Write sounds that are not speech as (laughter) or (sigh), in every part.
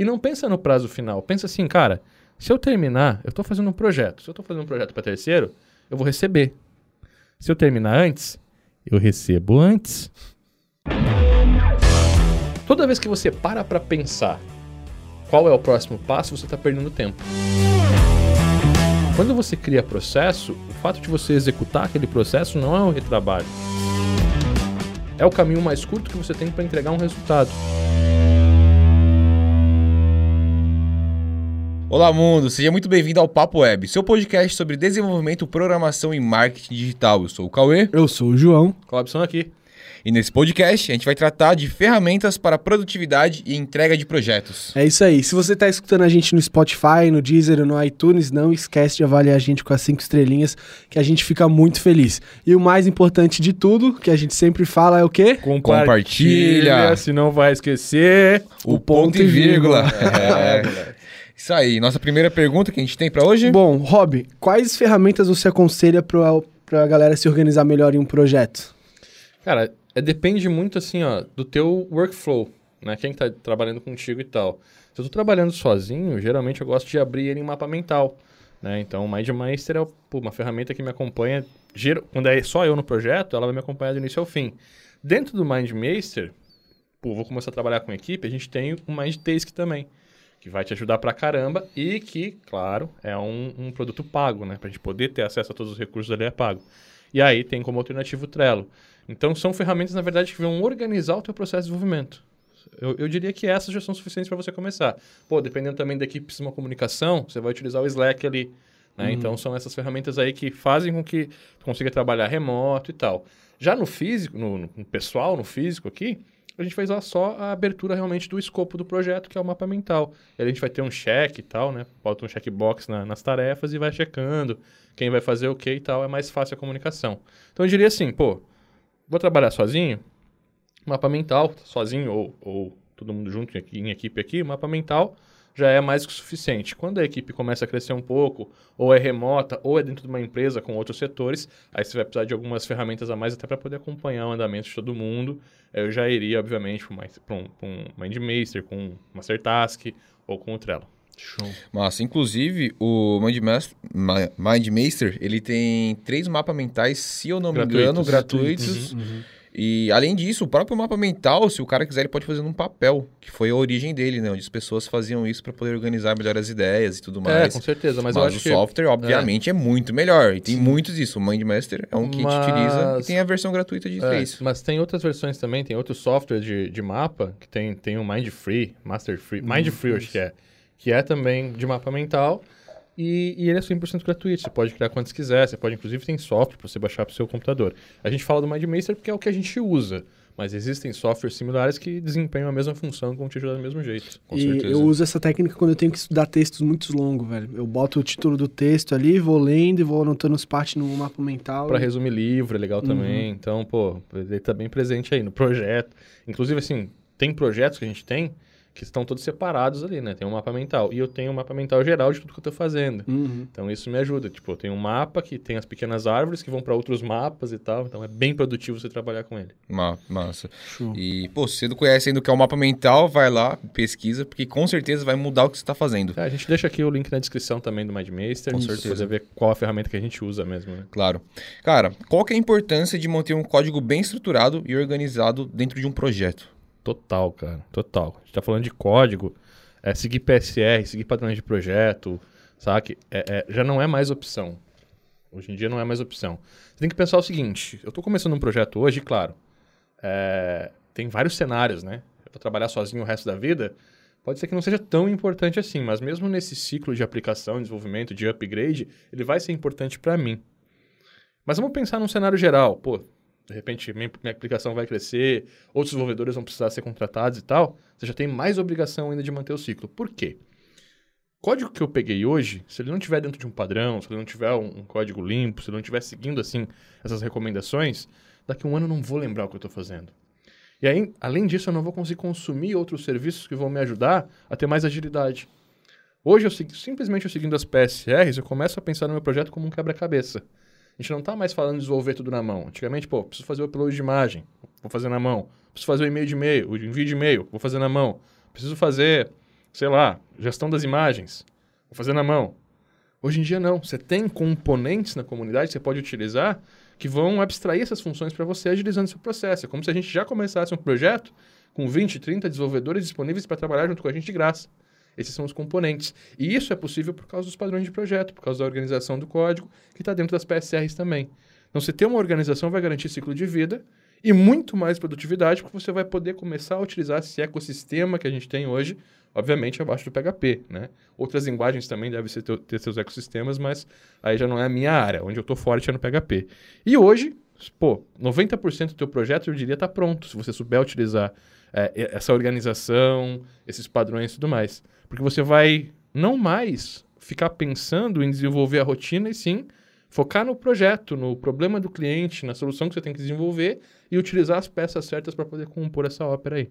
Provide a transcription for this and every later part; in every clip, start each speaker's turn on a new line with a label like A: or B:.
A: E não pensa no prazo final. Pensa assim, cara, se eu terminar, eu estou fazendo um projeto. Se eu estou fazendo um projeto para terceiro, eu vou receber. Se eu terminar antes, eu recebo antes. Toda vez que você para para pensar qual é o próximo passo, você está perdendo tempo. Quando você cria processo, o fato de você executar aquele processo não é um retrabalho. É o caminho mais curto que você tem para entregar um resultado.
B: Olá, mundo! Seja muito bem-vindo ao Papo Web, seu podcast sobre desenvolvimento, programação e marketing digital. Eu sou o Cauê.
C: Eu sou o João.
A: Clobson aqui.
B: E nesse podcast a gente vai tratar de ferramentas para produtividade e entrega de projetos.
C: É isso aí. Se você está escutando a gente no Spotify, no Deezer ou no iTunes, não esquece de avaliar a gente com as cinco estrelinhas, que a gente fica muito feliz. E o mais importante de tudo, que a gente sempre fala, é o quê?
B: Compartilha. Compartilha
A: se não vai esquecer
B: o, o ponto, ponto, e vírgula. vírgula. é. Isso aí, nossa primeira pergunta que a gente tem para hoje.
C: Bom, Rob, quais ferramentas você aconselha para a galera se organizar melhor em um projeto?
A: Cara, é, depende muito assim, ó, do teu workflow, né? Quem está trabalhando contigo e tal. Se eu estou trabalhando sozinho, geralmente eu gosto de abrir ele em mapa mental, né? Então, o MindMeister é pô, uma ferramenta que me acompanha, quando é só eu no projeto, ela vai me acompanhar do início ao fim. Dentro do MindMeister, pô, vou começar a trabalhar com equipe, a gente tem o MindTask também que vai te ajudar pra caramba e que, claro, é um, um produto pago, né? Pra gente poder ter acesso a todos os recursos ali é pago. E aí tem como alternativo o Trello. Então são ferramentas, na verdade, que vão organizar o teu processo de desenvolvimento. Eu, eu diria que essas já são suficientes para você começar. Pô, dependendo também da equipe de uma comunicação, você vai utilizar o Slack ali. Né? Uhum. Então são essas ferramentas aí que fazem com que tu consiga trabalhar remoto e tal. Já no físico, no, no pessoal, no físico aqui, a gente faz só a abertura realmente do escopo do projeto, que é o mapa mental. E a gente vai ter um check e tal, né? Bota um checkbox na, nas tarefas e vai checando quem vai fazer o que e tal. É mais fácil a comunicação. Então eu diria assim, pô, vou trabalhar sozinho? Mapa mental, sozinho ou, ou todo mundo junto em equipe aqui, mapa mental já é mais que o suficiente. Quando a equipe começa a crescer um pouco, ou é remota, ou é dentro de uma empresa com outros setores, aí você vai precisar de algumas ferramentas a mais até para poder acompanhar o andamento de todo mundo. Eu já iria, obviamente, para um, um MindMaster, com um Mastertask ou com o Trello.
B: Show. Massa. Inclusive, o MindMaster, MindMaster ele tem três mapas mentais, se eu não me gratuitos. engano, gratuitos. Uhum, uhum. E além disso, o próprio mapa mental, se o cara quiser, ele pode fazer num papel, que foi a origem dele, né? Onde as pessoas faziam isso para poder organizar melhor as ideias e tudo é, mais.
A: É, com certeza, mas,
B: mas
A: eu acho
B: o software,
A: que...
B: obviamente, é. é. muito melhor. E tem Sim. muitos disso. O MindMaster é um que mas... a gente utiliza e tem a versão gratuita de é, três.
A: Mas tem outras versões também, tem outros softwares de, de mapa, que tem, tem o Mindfree, Master Free, Mindfree, hum, acho que é, que é também de mapa mental. E, e, ele é 100% gratuito. Você pode criar quantos quiser. Você pode, inclusive, tem software para você baixar para o seu computador. A gente fala do MindMaster porque é o que a gente usa. Mas existem softwares similares que desempenham a mesma função como te ajudar do mesmo jeito.
C: Com e certeza. eu uso essa técnica quando eu tenho que estudar textos muito longos, velho. Eu boto o título do texto ali, vou lendo e vou anotando as partes no mapa mental.
A: Para e... resumir livro, é legal também. Uhum. Então, pô, ele tá bem presente aí no projeto. Inclusive, assim, tem projetos que a gente tem que estão todos separados ali, né? Tem um mapa mental. E eu tenho um mapa mental geral de tudo que eu estou fazendo. Uhum. Então isso me ajuda. Tipo, eu tenho um mapa que tem as pequenas árvores que vão para outros mapas e tal. Então é bem produtivo você trabalhar com ele.
B: Ma massa. Show. E, pô, se você não conhece ainda o que é o mapa mental, vai lá, pesquisa, porque com certeza vai mudar o que você está fazendo.
A: É, a gente deixa aqui o link na descrição também do MindMaster. Com certeza. Você ver qual a ferramenta que a gente usa mesmo. Né?
B: Claro. Cara, qual que é a importância de manter um código bem estruturado e organizado dentro de um projeto?
A: Total, cara. Total. A gente tá falando de código, é, seguir PSR, seguir padrões de projeto, sabe? É, é, já não é mais opção. Hoje em dia não é mais opção. Você tem que pensar o seguinte: eu estou começando um projeto hoje, claro. É, tem vários cenários, né? Eu vou trabalhar sozinho o resto da vida. Pode ser que não seja tão importante assim, mas mesmo nesse ciclo de aplicação, desenvolvimento, de upgrade, ele vai ser importante para mim. Mas vamos pensar num cenário geral. Pô, de repente minha, minha, aplicação vai crescer, outros desenvolvedores vão precisar ser contratados e tal, você já tem mais obrigação ainda de manter o ciclo. Por quê? Código que eu peguei hoje, se ele não tiver dentro de um padrão, se ele não tiver um, um código limpo, se ele não estiver seguindo assim essas recomendações, daqui a um ano eu não vou lembrar o que eu estou fazendo. E aí, além disso, eu não vou conseguir consumir outros serviços que vão me ajudar a ter mais agilidade. Hoje, eu, simplesmente eu seguindo as PSRs, eu começo a pensar no meu projeto como um quebra-cabeça. A gente não está mais falando de desenvolver tudo na mão. Antigamente, pô, preciso fazer o upload de imagem, vou fazer na mão. Preciso fazer o e-mail de e-mail, o envio de e-mail, vou fazer na mão. Preciso fazer sei lá, gestão das imagens. Vou fazer na mão. Hoje em dia não. Você tem componentes na comunidade que você pode utilizar que vão abstrair essas funções para você agilizando seu processo. É como se a gente já começasse um projeto com 20, 30 desenvolvedores disponíveis para trabalhar junto com a gente de graça. Esses são os componentes. E isso é possível por causa dos padrões de projeto, por causa da organização do código, que está dentro das PSRs também. Então, você ter uma organização vai garantir ciclo de vida e muito mais produtividade, porque você vai poder começar a utilizar esse ecossistema que a gente tem hoje, obviamente abaixo do PHP, né? Outras linguagens também devem ter, ter seus ecossistemas, mas aí já não é a minha área, onde eu estou forte é no PHP. E hoje, pô, 90% do teu projeto, eu diria, está pronto, se você souber utilizar é, essa organização, esses padrões e tudo mais. Porque você vai não mais ficar pensando em desenvolver a rotina, e sim focar no projeto, no problema do cliente, na solução que você tem que desenvolver e utilizar as peças certas para poder compor essa ópera aí.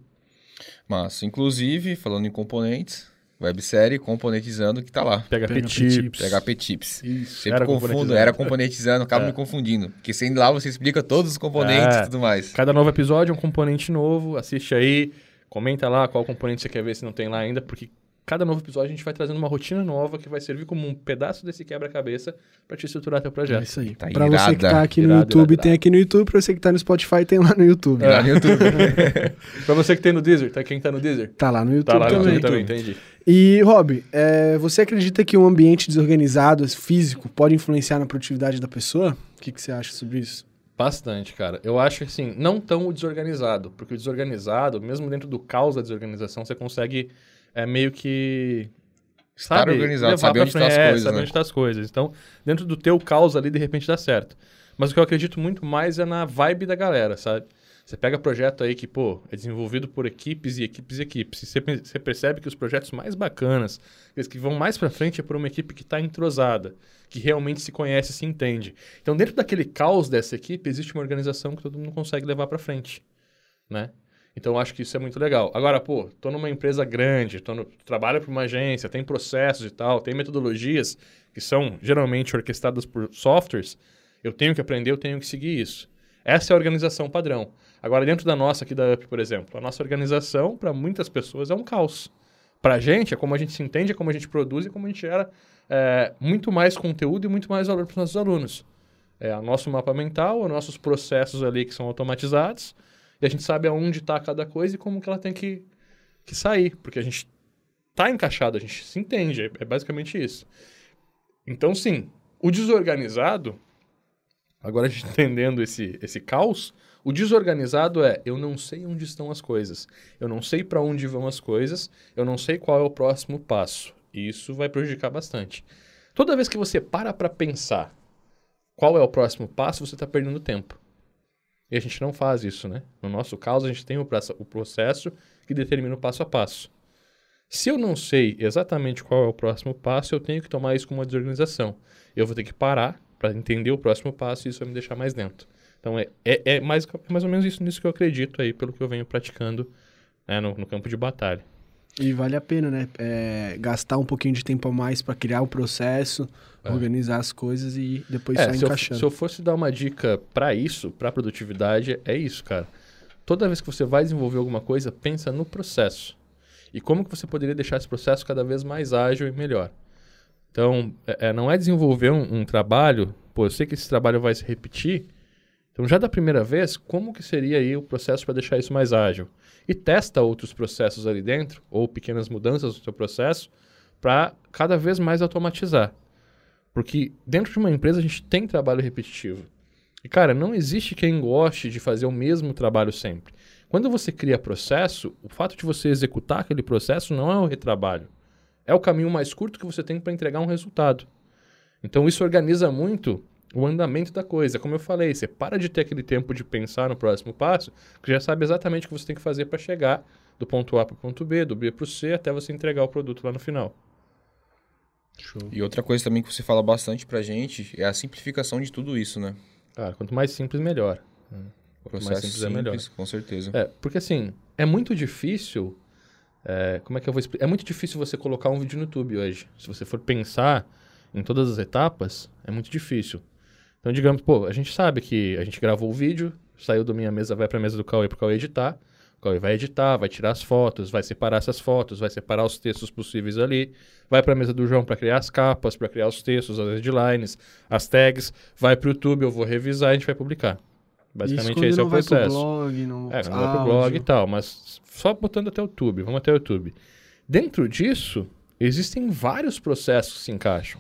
B: Mas, inclusive, falando em componentes, websérie componentizando que tá lá.
A: PHP Tips.
B: PHP Tips. Isso. Sempre era confundo, era componentizando, acaba é. me confundindo. Porque sendo lá você explica todos os componentes é. e tudo mais.
A: Cada novo episódio é um componente novo, assiste aí, comenta lá qual componente você quer ver se não tem lá ainda, porque cada novo episódio a gente vai trazendo uma rotina nova que vai servir como um pedaço desse quebra-cabeça para te estruturar teu projeto. É
C: isso aí. Tá para você que tá aqui no irado, YouTube, irado, tem aqui no YouTube. Para você que tá no Spotify, tem lá no YouTube.
A: É. Lá no YouTube. (laughs) para você que tem no Deezer, tá quem tá no Deezer?
C: Tá lá no YouTube tá lá
A: também.
C: No
A: YouTube também, entendi.
C: E, Rob, é, você acredita que um ambiente desorganizado, físico, pode influenciar na produtividade da pessoa? O que, que você acha sobre isso?
A: Bastante, cara. Eu acho assim, não tão o desorganizado, porque o desorganizado, mesmo dentro do caos da desorganização, você consegue é meio que
B: Estar sabe, organizado, saber onde estão tá as
A: é,
B: coisas.
A: Saber
B: né?
A: onde estão tá as coisas. Então, dentro do teu caos ali, de repente dá certo. Mas o que eu acredito muito mais é na vibe da galera, sabe? Você pega projeto aí que, pô, é desenvolvido por equipes e equipes e equipes. E você, você percebe que os projetos mais bacanas, aqueles que vão mais para frente, é por uma equipe que está entrosada, que realmente se conhece, se entende. Então, dentro daquele caos dessa equipe, existe uma organização que todo mundo consegue levar para frente, né? Então, eu acho que isso é muito legal. Agora, pô, tô numa empresa grande, tô no, trabalho para uma agência, tem processos e tal, tem metodologias que são geralmente orquestradas por softwares, eu tenho que aprender, eu tenho que seguir isso. Essa é a organização padrão. Agora, dentro da nossa aqui da UP, por exemplo, a nossa organização, para muitas pessoas, é um caos. Para a gente, é como a gente se entende, é como a gente produz e como a gente gera é, muito mais conteúdo e muito mais valor para os nossos alunos. É o nosso mapa mental, os nossos processos ali que são automatizados, e a gente sabe aonde está cada coisa e como que ela tem que, que sair, porque a gente está encaixado, a gente se entende, é, é basicamente isso. Então, sim, o desorganizado, agora a gente entendendo esse, esse caos, o desorganizado é eu não sei onde estão as coisas, eu não sei para onde vão as coisas, eu não sei qual é o próximo passo. E isso vai prejudicar bastante. Toda vez que você para para pensar qual é o próximo passo, você está perdendo tempo. E a gente não faz isso, né? No nosso caso, a gente tem o, o processo que determina o passo a passo. Se eu não sei exatamente qual é o próximo passo, eu tenho que tomar isso como uma desorganização. Eu vou ter que parar para entender o próximo passo e isso vai me deixar mais lento. Então, é, é, é, mais, é mais ou menos isso nisso que eu acredito aí, pelo que eu venho praticando né, no, no campo de batalha.
C: E vale a pena, né? É, gastar um pouquinho de tempo a mais para criar o processo, é. organizar as coisas e depois é, sair encaixando.
A: Eu, se eu fosse dar uma dica para isso, para produtividade, é isso, cara. Toda vez que você vai desenvolver alguma coisa, pensa no processo. E como que você poderia deixar esse processo cada vez mais ágil e melhor. Então, é, é não é desenvolver um, um trabalho, pô, eu sei que esse trabalho vai se repetir, então já da primeira vez, como que seria aí o processo para deixar isso mais ágil? E testa outros processos ali dentro, ou pequenas mudanças no seu processo, para cada vez mais automatizar. Porque dentro de uma empresa a gente tem trabalho repetitivo. E, cara, não existe quem goste de fazer o mesmo trabalho sempre. Quando você cria processo, o fato de você executar aquele processo não é o retrabalho. É o caminho mais curto que você tem para entregar um resultado. Então, isso organiza muito o andamento da coisa. Como eu falei, você para de ter aquele tempo de pensar no próximo passo, que já sabe exatamente o que você tem que fazer para chegar do ponto A para o ponto B, do B para o C, até você entregar o produto lá no final.
B: Show. E outra coisa também que você fala bastante pra gente é a simplificação de tudo isso, né?
A: Cara, quanto mais simples, melhor.
B: Quanto Processo mais simples, simples, é melhor. Com certeza.
A: É, porque assim, é muito difícil. É, como é que eu vou explicar? É muito difícil você colocar um vídeo no YouTube hoje. Se você for pensar em todas as etapas, é muito difícil. Então, digamos, pô, a gente sabe que a gente gravou o vídeo, saiu da minha mesa, vai para a mesa do Cauê para o Cauê editar. O Cauê vai editar, vai tirar as fotos, vai separar essas fotos, vai separar os textos possíveis ali, vai para a mesa do João para criar as capas, para criar os textos, as headlines, as tags, vai para o YouTube, eu vou revisar e a gente vai publicar. Basicamente esse é o processo. Vai pro
C: blog, no
A: é, não vai pro blog e tal, mas só botando até o YouTube, vamos até o YouTube. Dentro disso, existem vários processos que se encaixam.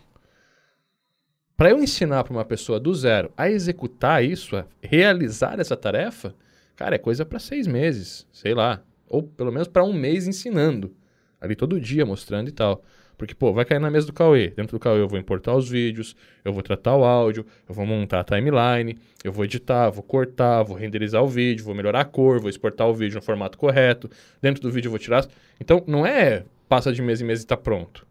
A: Para eu ensinar para uma pessoa do zero a executar isso, a realizar essa tarefa, cara, é coisa para seis meses, sei lá. Ou pelo menos para um mês ensinando. Ali todo dia, mostrando e tal. Porque, pô, vai cair na mesa do Cauê. Dentro do Cauê eu vou importar os vídeos, eu vou tratar o áudio, eu vou montar a timeline, eu vou editar, vou cortar, vou renderizar o vídeo, vou melhorar a cor, vou exportar o vídeo no formato correto. Dentro do vídeo eu vou tirar. Então, não é passa de mês em mês e tá pronto.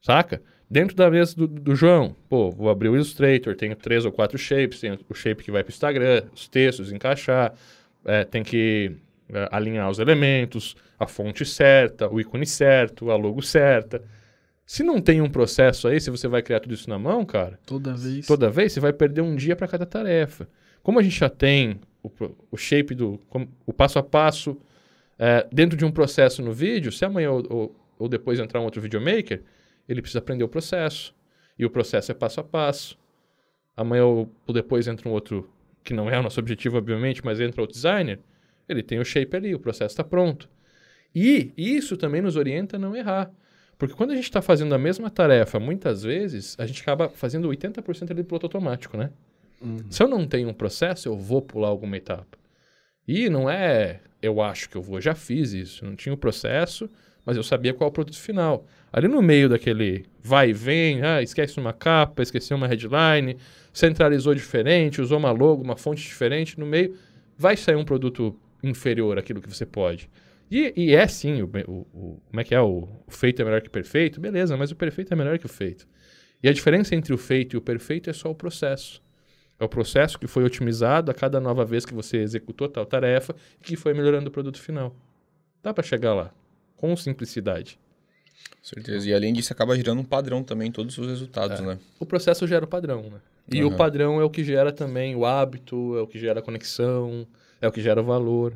A: Saca? Dentro da mesa do, do, João, pô, vou abrir o Illustrator, tenho três ou quatro shapes, tenho o shape que vai para o Instagram, os textos, encaixar, é, tem que é, alinhar os elementos, a fonte certa, o ícone certo, a logo certa. Se não tem um processo aí, se você vai criar tudo isso na mão, cara...
C: Toda vez.
A: Toda vez, você vai perder um dia para cada tarefa. Como a gente já tem o, o shape do... o passo a passo é, dentro de um processo no vídeo, se amanhã ou, ou, ou depois entrar um outro videomaker ele precisa aprender o processo. E o processo é passo a passo. Amanhã ou depois entra um outro, que não é o nosso objetivo, obviamente, mas entra o designer, ele tem o shape ali, o processo está pronto. E isso também nos orienta a não errar. Porque quando a gente está fazendo a mesma tarefa, muitas vezes, a gente acaba fazendo 80% ali do piloto automático, né? Uhum. Se eu não tenho um processo, eu vou pular alguma etapa. E não é eu acho que eu vou, já fiz isso. Não tinha o processo, mas eu sabia qual é o produto final. Ali no meio daquele vai e vem, ah, esquece uma capa, esqueceu uma headline, centralizou diferente, usou uma logo, uma fonte diferente, no meio vai sair um produto inferior àquilo que você pode. E, e é sim, o, o, o, como é que é? O, o feito é melhor que o perfeito? Beleza, mas o perfeito é melhor que o feito. E a diferença entre o feito e o perfeito é só o processo. É o processo que foi otimizado a cada nova vez que você executou tal tarefa e que foi melhorando o produto final. Dá para chegar lá com simplicidade.
B: Certeza. E além disso, acaba gerando um padrão também em todos os resultados,
A: é.
B: né?
A: O processo gera o padrão, né? E uhum. o padrão é o que gera também o hábito, é o que gera a conexão, é o que gera o valor.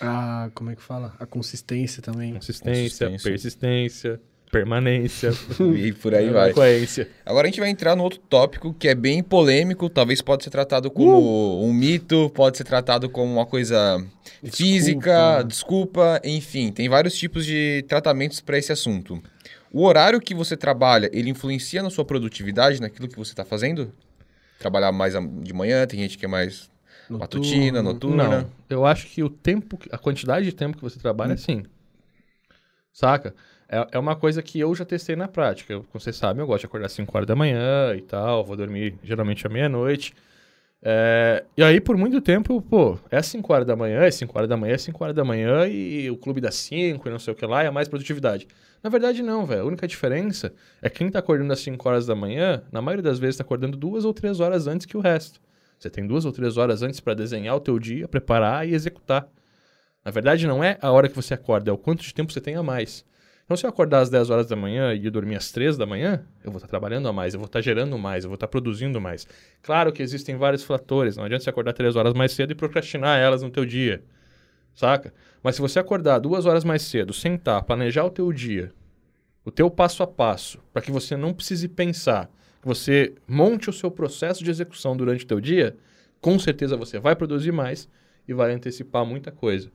C: Ah, como é que fala? A consistência também.
A: Consistência, consistência. persistência permanência. (laughs)
B: e por aí vai. Coerência. Agora a gente vai entrar no outro tópico que é bem polêmico, talvez pode ser tratado como uh! um mito, pode ser tratado como uma coisa desculpa. física, desculpa, enfim, tem vários tipos de tratamentos para esse assunto. O horário que você trabalha, ele influencia na sua produtividade, naquilo que você está fazendo? Trabalhar mais de manhã, tem gente que é mais Noturno. matutina, noturna. Não,
A: eu acho que o tempo, a quantidade de tempo que você trabalha, hum. sim. Saca? É, é uma coisa que eu já testei na prática. como vocês sabem, eu gosto de acordar às 5 horas da manhã e tal, vou dormir geralmente à meia-noite. É, e aí, por muito tempo, pô, é 5 horas da manhã, é 5 horas da manhã, é 5 horas da manhã e o clube das 5 e não sei o que lá, é mais produtividade. Na verdade, não, velho. A única diferença é que quem tá acordando às 5 horas da manhã, na maioria das vezes tá acordando duas ou três horas antes que o resto. Você tem duas ou três horas antes para desenhar o teu dia, preparar e executar. Na verdade, não é a hora que você acorda, é o quanto de tempo você tem a mais. Então, se eu acordar às 10 horas da manhã e dormir às 3 da manhã, eu vou estar trabalhando a mais, eu vou estar gerando mais, eu vou estar produzindo mais. Claro que existem vários fatores, não adianta você acordar 3 horas mais cedo e procrastinar elas no teu dia, saca? Mas se você acordar duas horas mais cedo, sentar, planejar o teu dia, o teu passo a passo, para que você não precise pensar, que você monte o seu processo de execução durante o teu dia, com certeza você vai produzir mais e vai antecipar muita coisa.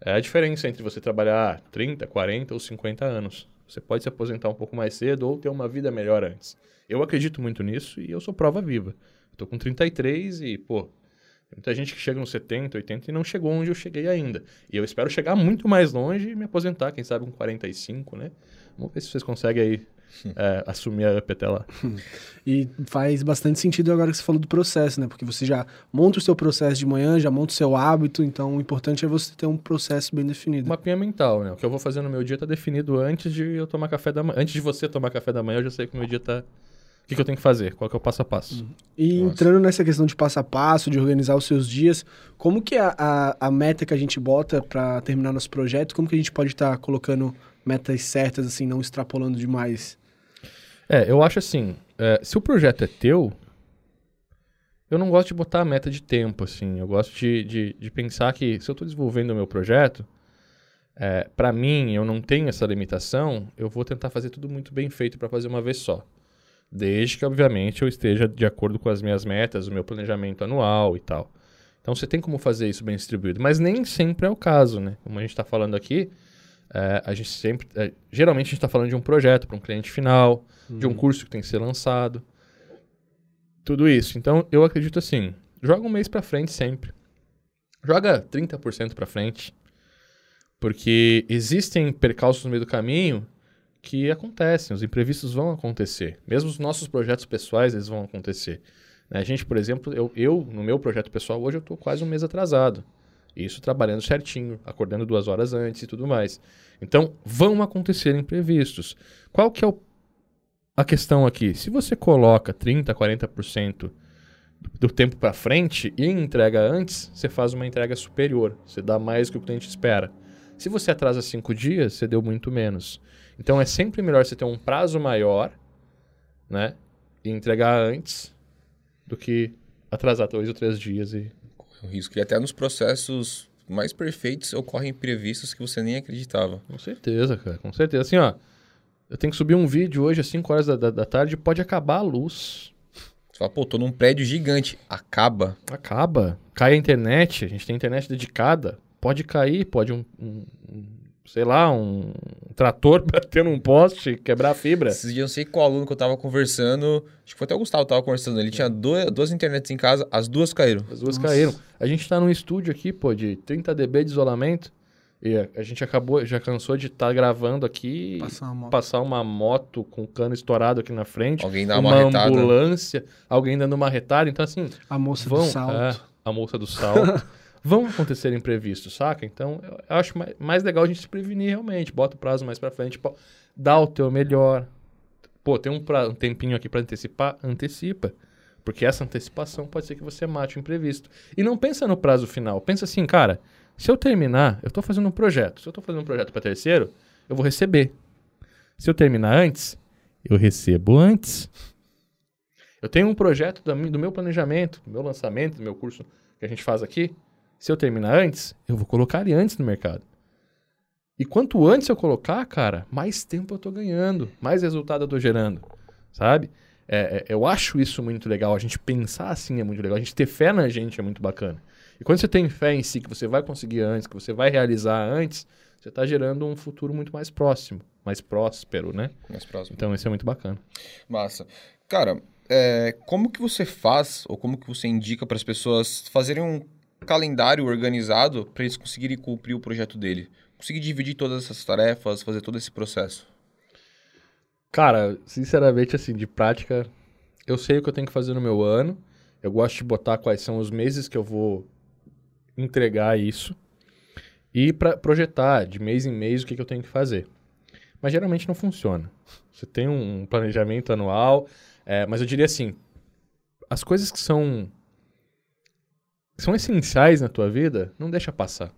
A: É a diferença entre você trabalhar 30, 40 ou 50 anos. Você pode se aposentar um pouco mais cedo ou ter uma vida melhor antes. Eu acredito muito nisso e eu sou prova viva. Estou com 33 e, pô, muita gente que chega nos 70, 80 e não chegou onde eu cheguei ainda. E eu espero chegar muito mais longe e me aposentar, quem sabe com 45, né? Vamos ver se vocês conseguem aí (laughs) é, assumir a UP até lá. (laughs)
C: E faz bastante sentido agora que você falou do processo, né? Porque você já monta o seu processo de manhã, já monta o seu hábito, então o importante é você ter um processo bem definido.
A: Mapinha mental, né? O que eu vou fazer no meu dia está definido antes de eu tomar café da manhã. Antes de você tomar café da manhã, eu já sei que o meu dia está o que, que, eu tenho que fazer? Qual que é o passo a passo? Uhum.
C: E Nossa. entrando nessa questão de passo a passo, de organizar os seus dias, como que é a, a, a meta que a gente bota para terminar nosso projeto, como que a gente pode estar tá colocando metas certas, assim, não extrapolando demais?
A: É, eu acho assim, é, se o projeto é teu, eu não gosto de botar a meta de tempo, assim. Eu gosto de, de, de pensar que se eu estou desenvolvendo o meu projeto, é, para mim, eu não tenho essa limitação, eu vou tentar fazer tudo muito bem feito para fazer uma vez só. Desde que, obviamente, eu esteja de acordo com as minhas metas, o meu planejamento anual e tal. Então, você tem como fazer isso bem distribuído. Mas nem sempre é o caso, né? Como a gente está falando aqui, é, a gente sempre... É, geralmente, a gente está falando de um projeto para um cliente final, uhum. de um uhum. curso que tem que ser lançado. Tudo isso. Então, eu acredito assim, joga um mês para frente sempre. Joga 30% para frente. Porque existem percalços no meio do caminho que acontecem, os imprevistos vão acontecer. Mesmo os nossos projetos pessoais, eles vão acontecer. Né? A gente, por exemplo, eu, eu, no meu projeto pessoal, hoje eu estou quase um mês atrasado. Isso trabalhando certinho, acordando duas horas antes e tudo mais. Então, vão acontecer imprevistos. Qual que é o, a questão aqui? Se você coloca 30%, 40% do, tempo para frente e entrega antes, você faz uma entrega superior. Você dá mais do que o cliente espera. Se você atrasa cinco dias, você deu muito menos. Então é sempre melhor você ter um prazo maior, né? E entregar antes do que atrasar dois ou três dias e.
B: O risco. E até nos processos mais perfeitos ocorrem imprevistos que você nem acreditava.
A: Com certeza, cara. Com certeza. Assim, ó. Eu tenho que subir um vídeo hoje às 5 horas da, da, da tarde pode acabar a luz.
B: Você fala, pô, tô num prédio gigante. Acaba.
A: Acaba. Cai a internet, a gente tem internet dedicada. Pode cair, pode um, um, um sei lá, um trator (laughs) bater num poste, quebrar a fibra.
B: Esses dias eu não sei qual aluno que eu tava conversando, acho que foi até o Gustavo que tava conversando, ele tinha duas, duas internets em casa, as duas caíram.
A: As duas Nossa. caíram. A gente tá num estúdio aqui, pô, de 30 dB de isolamento, e a, a gente acabou, já cansou de estar tá gravando aqui, passar uma, passar uma moto com cano estourado aqui na frente,
B: alguém dá
A: uma,
B: uma
A: ambulância, alguém dando uma retada, então assim...
C: A moça vão, do salto. É,
A: a moça do salto. (laughs) vão acontecer imprevistos, saca? Então, eu acho mais, legal a gente se prevenir realmente. Bota o prazo mais para frente, pô, dá o teu melhor. Pô, tem um, pra, um tempinho aqui para antecipar? Antecipa. Porque essa antecipação pode ser que você mate o imprevisto. E não pensa no prazo final. Pensa assim, cara, se eu terminar, eu estou fazendo um projeto. Se eu estou fazendo um projeto para terceiro, eu vou receber. Se eu terminar antes, eu recebo antes. Eu tenho um projeto do meu planejamento, do meu lançamento, do meu curso que a gente faz aqui. Se eu terminar antes, eu vou colocar ele antes no mercado. E quanto antes eu colocar, cara, mais tempo eu tô ganhando, mais resultado eu tô gerando, sabe? É, é, eu acho isso muito legal. A gente pensar assim é muito legal. A gente ter fé na gente é muito bacana. E quando você tem fé em si, que você vai conseguir antes, que você vai realizar antes, você está gerando um futuro muito mais próximo, mais próspero, né?
B: Mais próximo.
A: Então isso é muito bacana.
B: Massa. Cara, é, como que você faz, ou como que você indica para as pessoas fazerem um calendário organizado para eles conseguirem cumprir o projeto dele? Conseguir dividir todas essas tarefas, fazer todo esse processo?
A: Cara, sinceramente, assim, de prática, eu sei o que eu tenho que fazer no meu ano. Eu gosto de botar quais são os meses que eu vou entregar isso. E para projetar de mês em mês o que, que eu tenho que fazer. Mas geralmente não funciona. Você tem um planejamento anual, é, mas eu diria assim: as coisas que são são essenciais na tua vida, não deixa passar.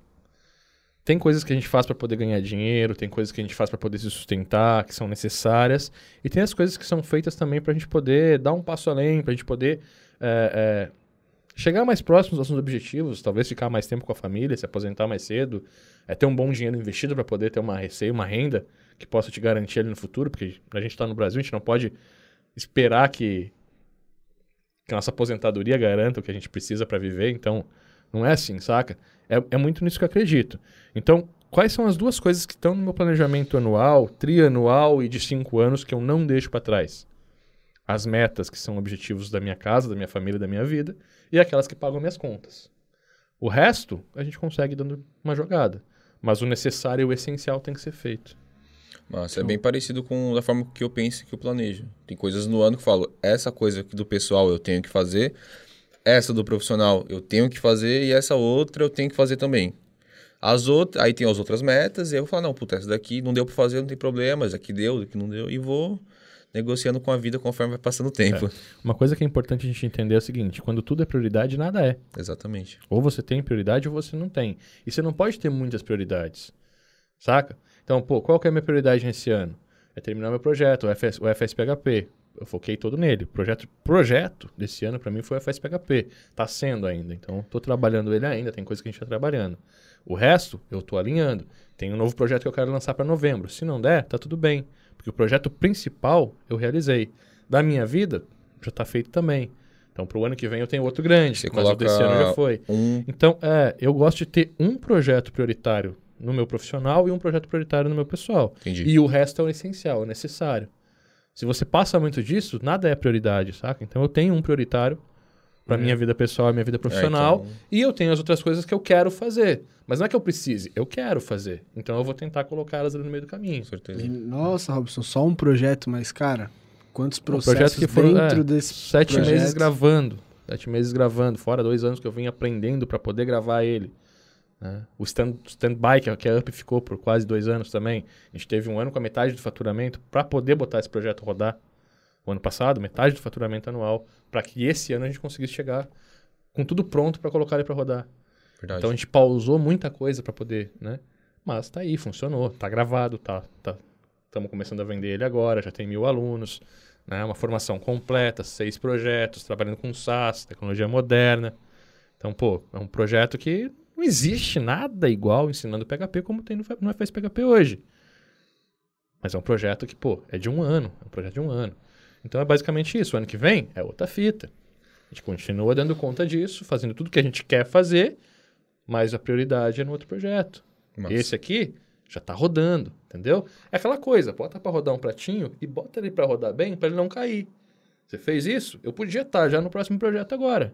A: Tem coisas que a gente faz para poder ganhar dinheiro, tem coisas que a gente faz para poder se sustentar, que são necessárias, e tem as coisas que são feitas também para a gente poder dar um passo além, para a gente poder é, é, chegar mais próximo dos nossos objetivos, talvez ficar mais tempo com a família, se aposentar mais cedo, é, ter um bom dinheiro investido para poder ter uma receita, uma renda que possa te garantir ali no futuro, porque a gente está no Brasil, a gente não pode esperar que que a nossa aposentadoria garanta o que a gente precisa para viver, então não é assim, saca? É, é muito nisso que eu acredito. Então, quais são as duas coisas que estão no meu planejamento anual, trianual e de cinco anos que eu não deixo para trás? As metas, que são objetivos da minha casa, da minha família, da minha vida, e aquelas que pagam minhas contas. O resto, a gente consegue dando uma jogada. Mas o necessário e o essencial tem que ser feito.
B: Mas é bem parecido com a forma que eu penso e que eu planejo. Tem coisas no ano que eu falo, essa coisa do pessoal eu tenho que fazer, essa do profissional eu tenho que fazer e essa outra eu tenho que fazer também. As outras, aí tem as outras metas, e eu vou falar, não, puta, essa daqui não deu para fazer, não tem problema, essa aqui deu, aqui não deu, e vou negociando com a vida conforme vai passando o tempo. É.
A: Uma coisa que é importante a gente entender é o seguinte, quando tudo é prioridade, nada é.
B: Exatamente.
A: Ou você tem prioridade ou você não tem. E você não pode ter muitas prioridades, saca? Então, pô, qual que é a minha prioridade nesse ano? É terminar meu projeto, o, FS, o FSPHP. Eu foquei todo nele. O projeto, projeto desse ano para mim foi o FSPHP. Tá sendo ainda. Então, tô trabalhando ele ainda, tem coisa que a gente tá trabalhando. O resto, eu estou alinhando. Tem um novo projeto que eu quero lançar para novembro. Se não der, tá tudo bem. Porque o projeto principal eu realizei. Da minha vida, já está feito também. Então, para o ano que vem eu tenho outro grande, Você mas o desse ano já foi. Um... Então, é, eu gosto de ter um projeto prioritário no meu profissional e um projeto prioritário no meu pessoal.
B: Entendi.
A: E o resto é o essencial, é necessário. Se você passa muito disso, nada é prioridade, saca? Então, eu tenho um prioritário para é. minha vida pessoal e minha vida profissional. É, então... E eu tenho as outras coisas que eu quero fazer. Mas não é que eu precise, eu quero fazer. Então eu vou tentar colocar elas ali no meio do caminho.
C: certeza. Nossa, Robson, só um projeto, mas, cara, quantos processos um que foram, dentro é, desse
A: Sete projeto. meses gravando. Sete meses gravando, fora dois anos que eu vim aprendendo para poder gravar ele. Né? O stand-by, stand que, que a UP ficou por quase dois anos também. A gente teve um ano com a metade do faturamento para poder botar esse projeto rodar o ano passado, metade do faturamento anual, para que esse ano a gente conseguisse chegar com tudo pronto para colocar ele para rodar. Verdade. Então a gente pausou muita coisa para poder, né? Mas tá aí, funcionou, tá gravado, tá, tá, estamos começando a vender ele agora, já tem mil alunos, né? Uma formação completa, seis projetos, trabalhando com SaaS, tecnologia moderna. Então, pô, é um projeto que não existe nada igual ensinando PHP como tem no, no FS PHP hoje. Mas é um projeto que, pô, é de um ano, é um projeto de um ano. Então é basicamente isso. O ano que vem é outra fita. A gente continua dando conta disso, fazendo tudo que a gente quer fazer, mas a prioridade é no outro projeto. Nossa. Esse aqui já está rodando, entendeu? É aquela coisa, bota para rodar um pratinho e bota ele para rodar bem para ele não cair. Você fez isso? Eu podia estar tá já no próximo projeto agora.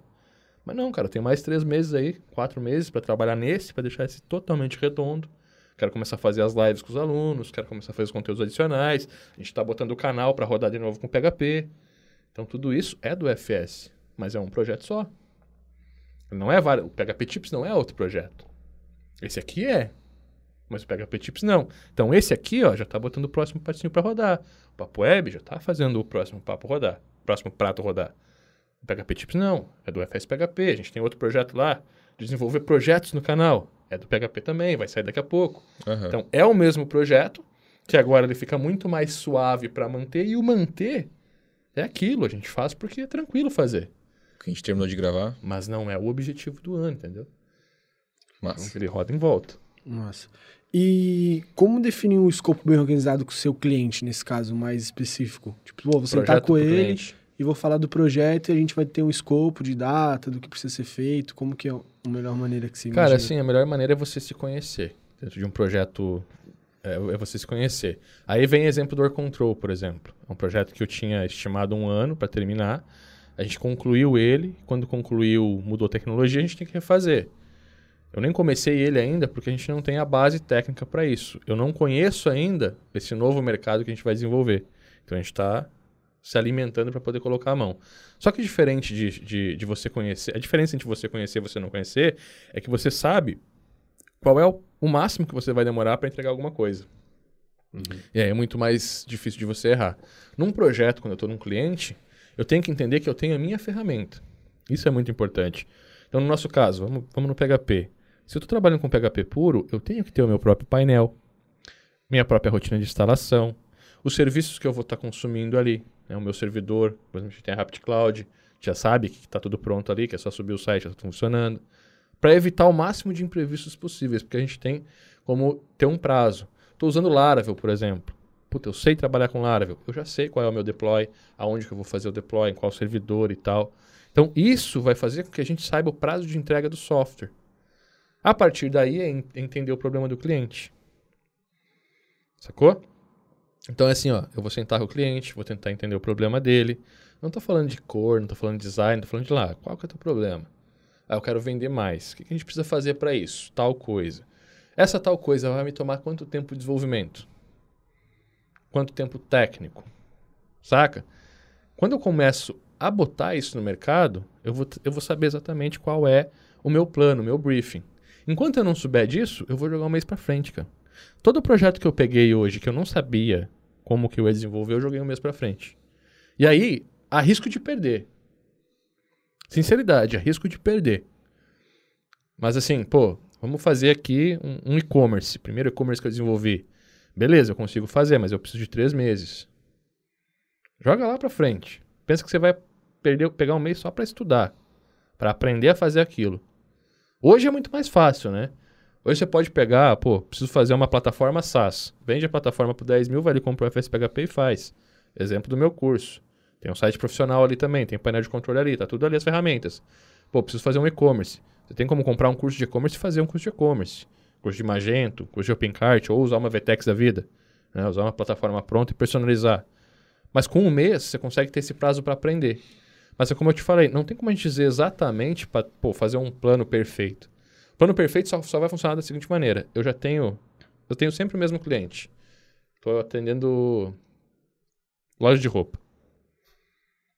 A: Mas não, cara, eu tenho mais três meses aí, quatro meses para trabalhar nesse, para deixar esse totalmente redondo quero começar a fazer as lives com os alunos, quero começar a fazer os conteúdos adicionais, a gente está botando o canal para rodar de novo com PHP. Então tudo isso é do FS, mas é um projeto só. Não é o PHP Tips não é outro projeto. Esse aqui é, mas o PHP Tips não. Então esse aqui, ó, já está botando o próximo patinho para rodar. O Papo Web já está fazendo o próximo papo rodar, próximo prato rodar. PHP Tips não, é do FS PHP. A gente tem outro projeto lá, de desenvolver projetos no canal é do PHP também, vai sair daqui a pouco. Uhum. Então, é o mesmo projeto, que agora ele fica muito mais suave para manter, e o manter é aquilo, a gente faz porque é tranquilo fazer.
B: Que a gente terminou de gravar.
A: Mas não é o objetivo do ano, entendeu?
B: Massa.
A: Então, ele roda em volta.
C: Nossa. E como definir um escopo bem organizado com o seu cliente, nesse caso mais específico? Tipo, vou sentar com ele cliente. E vou falar do projeto e a gente vai ter um escopo de data, do que precisa ser feito, como que é a melhor maneira que se
A: Cara, imagina? assim, a melhor maneira é você se conhecer. Dentro de um projeto, é, é você se conhecer. Aí vem o exemplo do Or Control, por exemplo. É um projeto que eu tinha estimado um ano para terminar. A gente concluiu ele. Quando concluiu, mudou a tecnologia, a gente tem que refazer. Eu nem comecei ele ainda porque a gente não tem a base técnica para isso. Eu não conheço ainda esse novo mercado que a gente vai desenvolver. Então a gente está se alimentando para poder colocar a mão. Só que diferente de, de, de, você conhecer, a diferença entre você conhecer e você não conhecer é que você sabe qual é o, o máximo que você vai demorar para entregar alguma coisa. Uhum. E aí é muito mais difícil de você errar. Num projeto, quando eu estou num cliente, eu tenho que entender que eu tenho a minha ferramenta. Isso é muito importante. Então, no nosso caso, vamos, vamos no PHP. Se eu estou trabalhando com PHP puro, eu tenho que ter o meu próprio painel, minha própria rotina de instalação, os serviços que eu vou estar tá consumindo ali né, o meu servidor, por exemplo, a gente tem a Rapt Cloud, já sabe que está tudo pronto ali, que é só subir o site, já está funcionando, para evitar o máximo de imprevistos possíveis, porque a gente tem como ter um prazo. Estou usando Laravel, por exemplo. Puta, eu sei trabalhar com Laravel, eu já sei qual é o meu deploy, aonde que eu vou fazer o deploy, em qual servidor e tal. Então, isso vai fazer com que a gente saiba o prazo de entrega do software. A partir daí é entender o problema do cliente. Sacou? Então é assim, ó, eu vou sentar com o cliente, vou tentar entender o problema dele. Não estou falando de cor, não estou falando de design, estou falando de lá, qual que é o teu problema? Ah, eu quero vender mais. O que a gente precisa fazer para isso? Tal coisa. Essa tal coisa vai me tomar quanto tempo de desenvolvimento? Quanto tempo técnico? Saca? Quando eu começo a botar isso no mercado, eu vou, eu vou saber exatamente qual é o meu plano, o meu briefing. Enquanto eu não souber disso, eu vou jogar um mês para frente, cara. Todo projeto que eu peguei hoje, que eu não sabia como que eu ia desenvolver, eu joguei um mês para frente. E aí, há risco de perder. Sinceridade, há risco de perder. Mas assim, pô, vamos fazer aqui um, um e-commerce. Primeiro e-commerce que eu desenvolvi. Beleza, eu consigo fazer, mas eu preciso de três meses. Joga lá para frente. Pensa que você vai perder, pegar um mês só para estudar, para aprender a fazer aquilo. Hoje é muito mais fácil, né? Hoje você pode pegar, pô, preciso fazer uma plataforma SaaS. Vende a plataforma por 10 mil, vai ali, compra o FSPHP e faz. Exemplo do meu curso. Tem um site profissional ali também, tem painel de controle ali, tá tudo ali as ferramentas. Pô, preciso fazer um e-commerce. Você tem como comprar um curso de e-commerce e fazer um curso de e-commerce. Curso de Magento, curso de OpenCart, ou usar uma VTEX da vida. Né? Usar uma plataforma pronta e personalizar. Mas com um mês, você consegue ter esse prazo para aprender. Mas é como eu te falei, não tem como a gente dizer exatamente para fazer um plano perfeito. Plano perfeito só, só vai funcionar da seguinte maneira. Eu já tenho... Eu tenho sempre o mesmo cliente. Estou atendendo loja de roupa.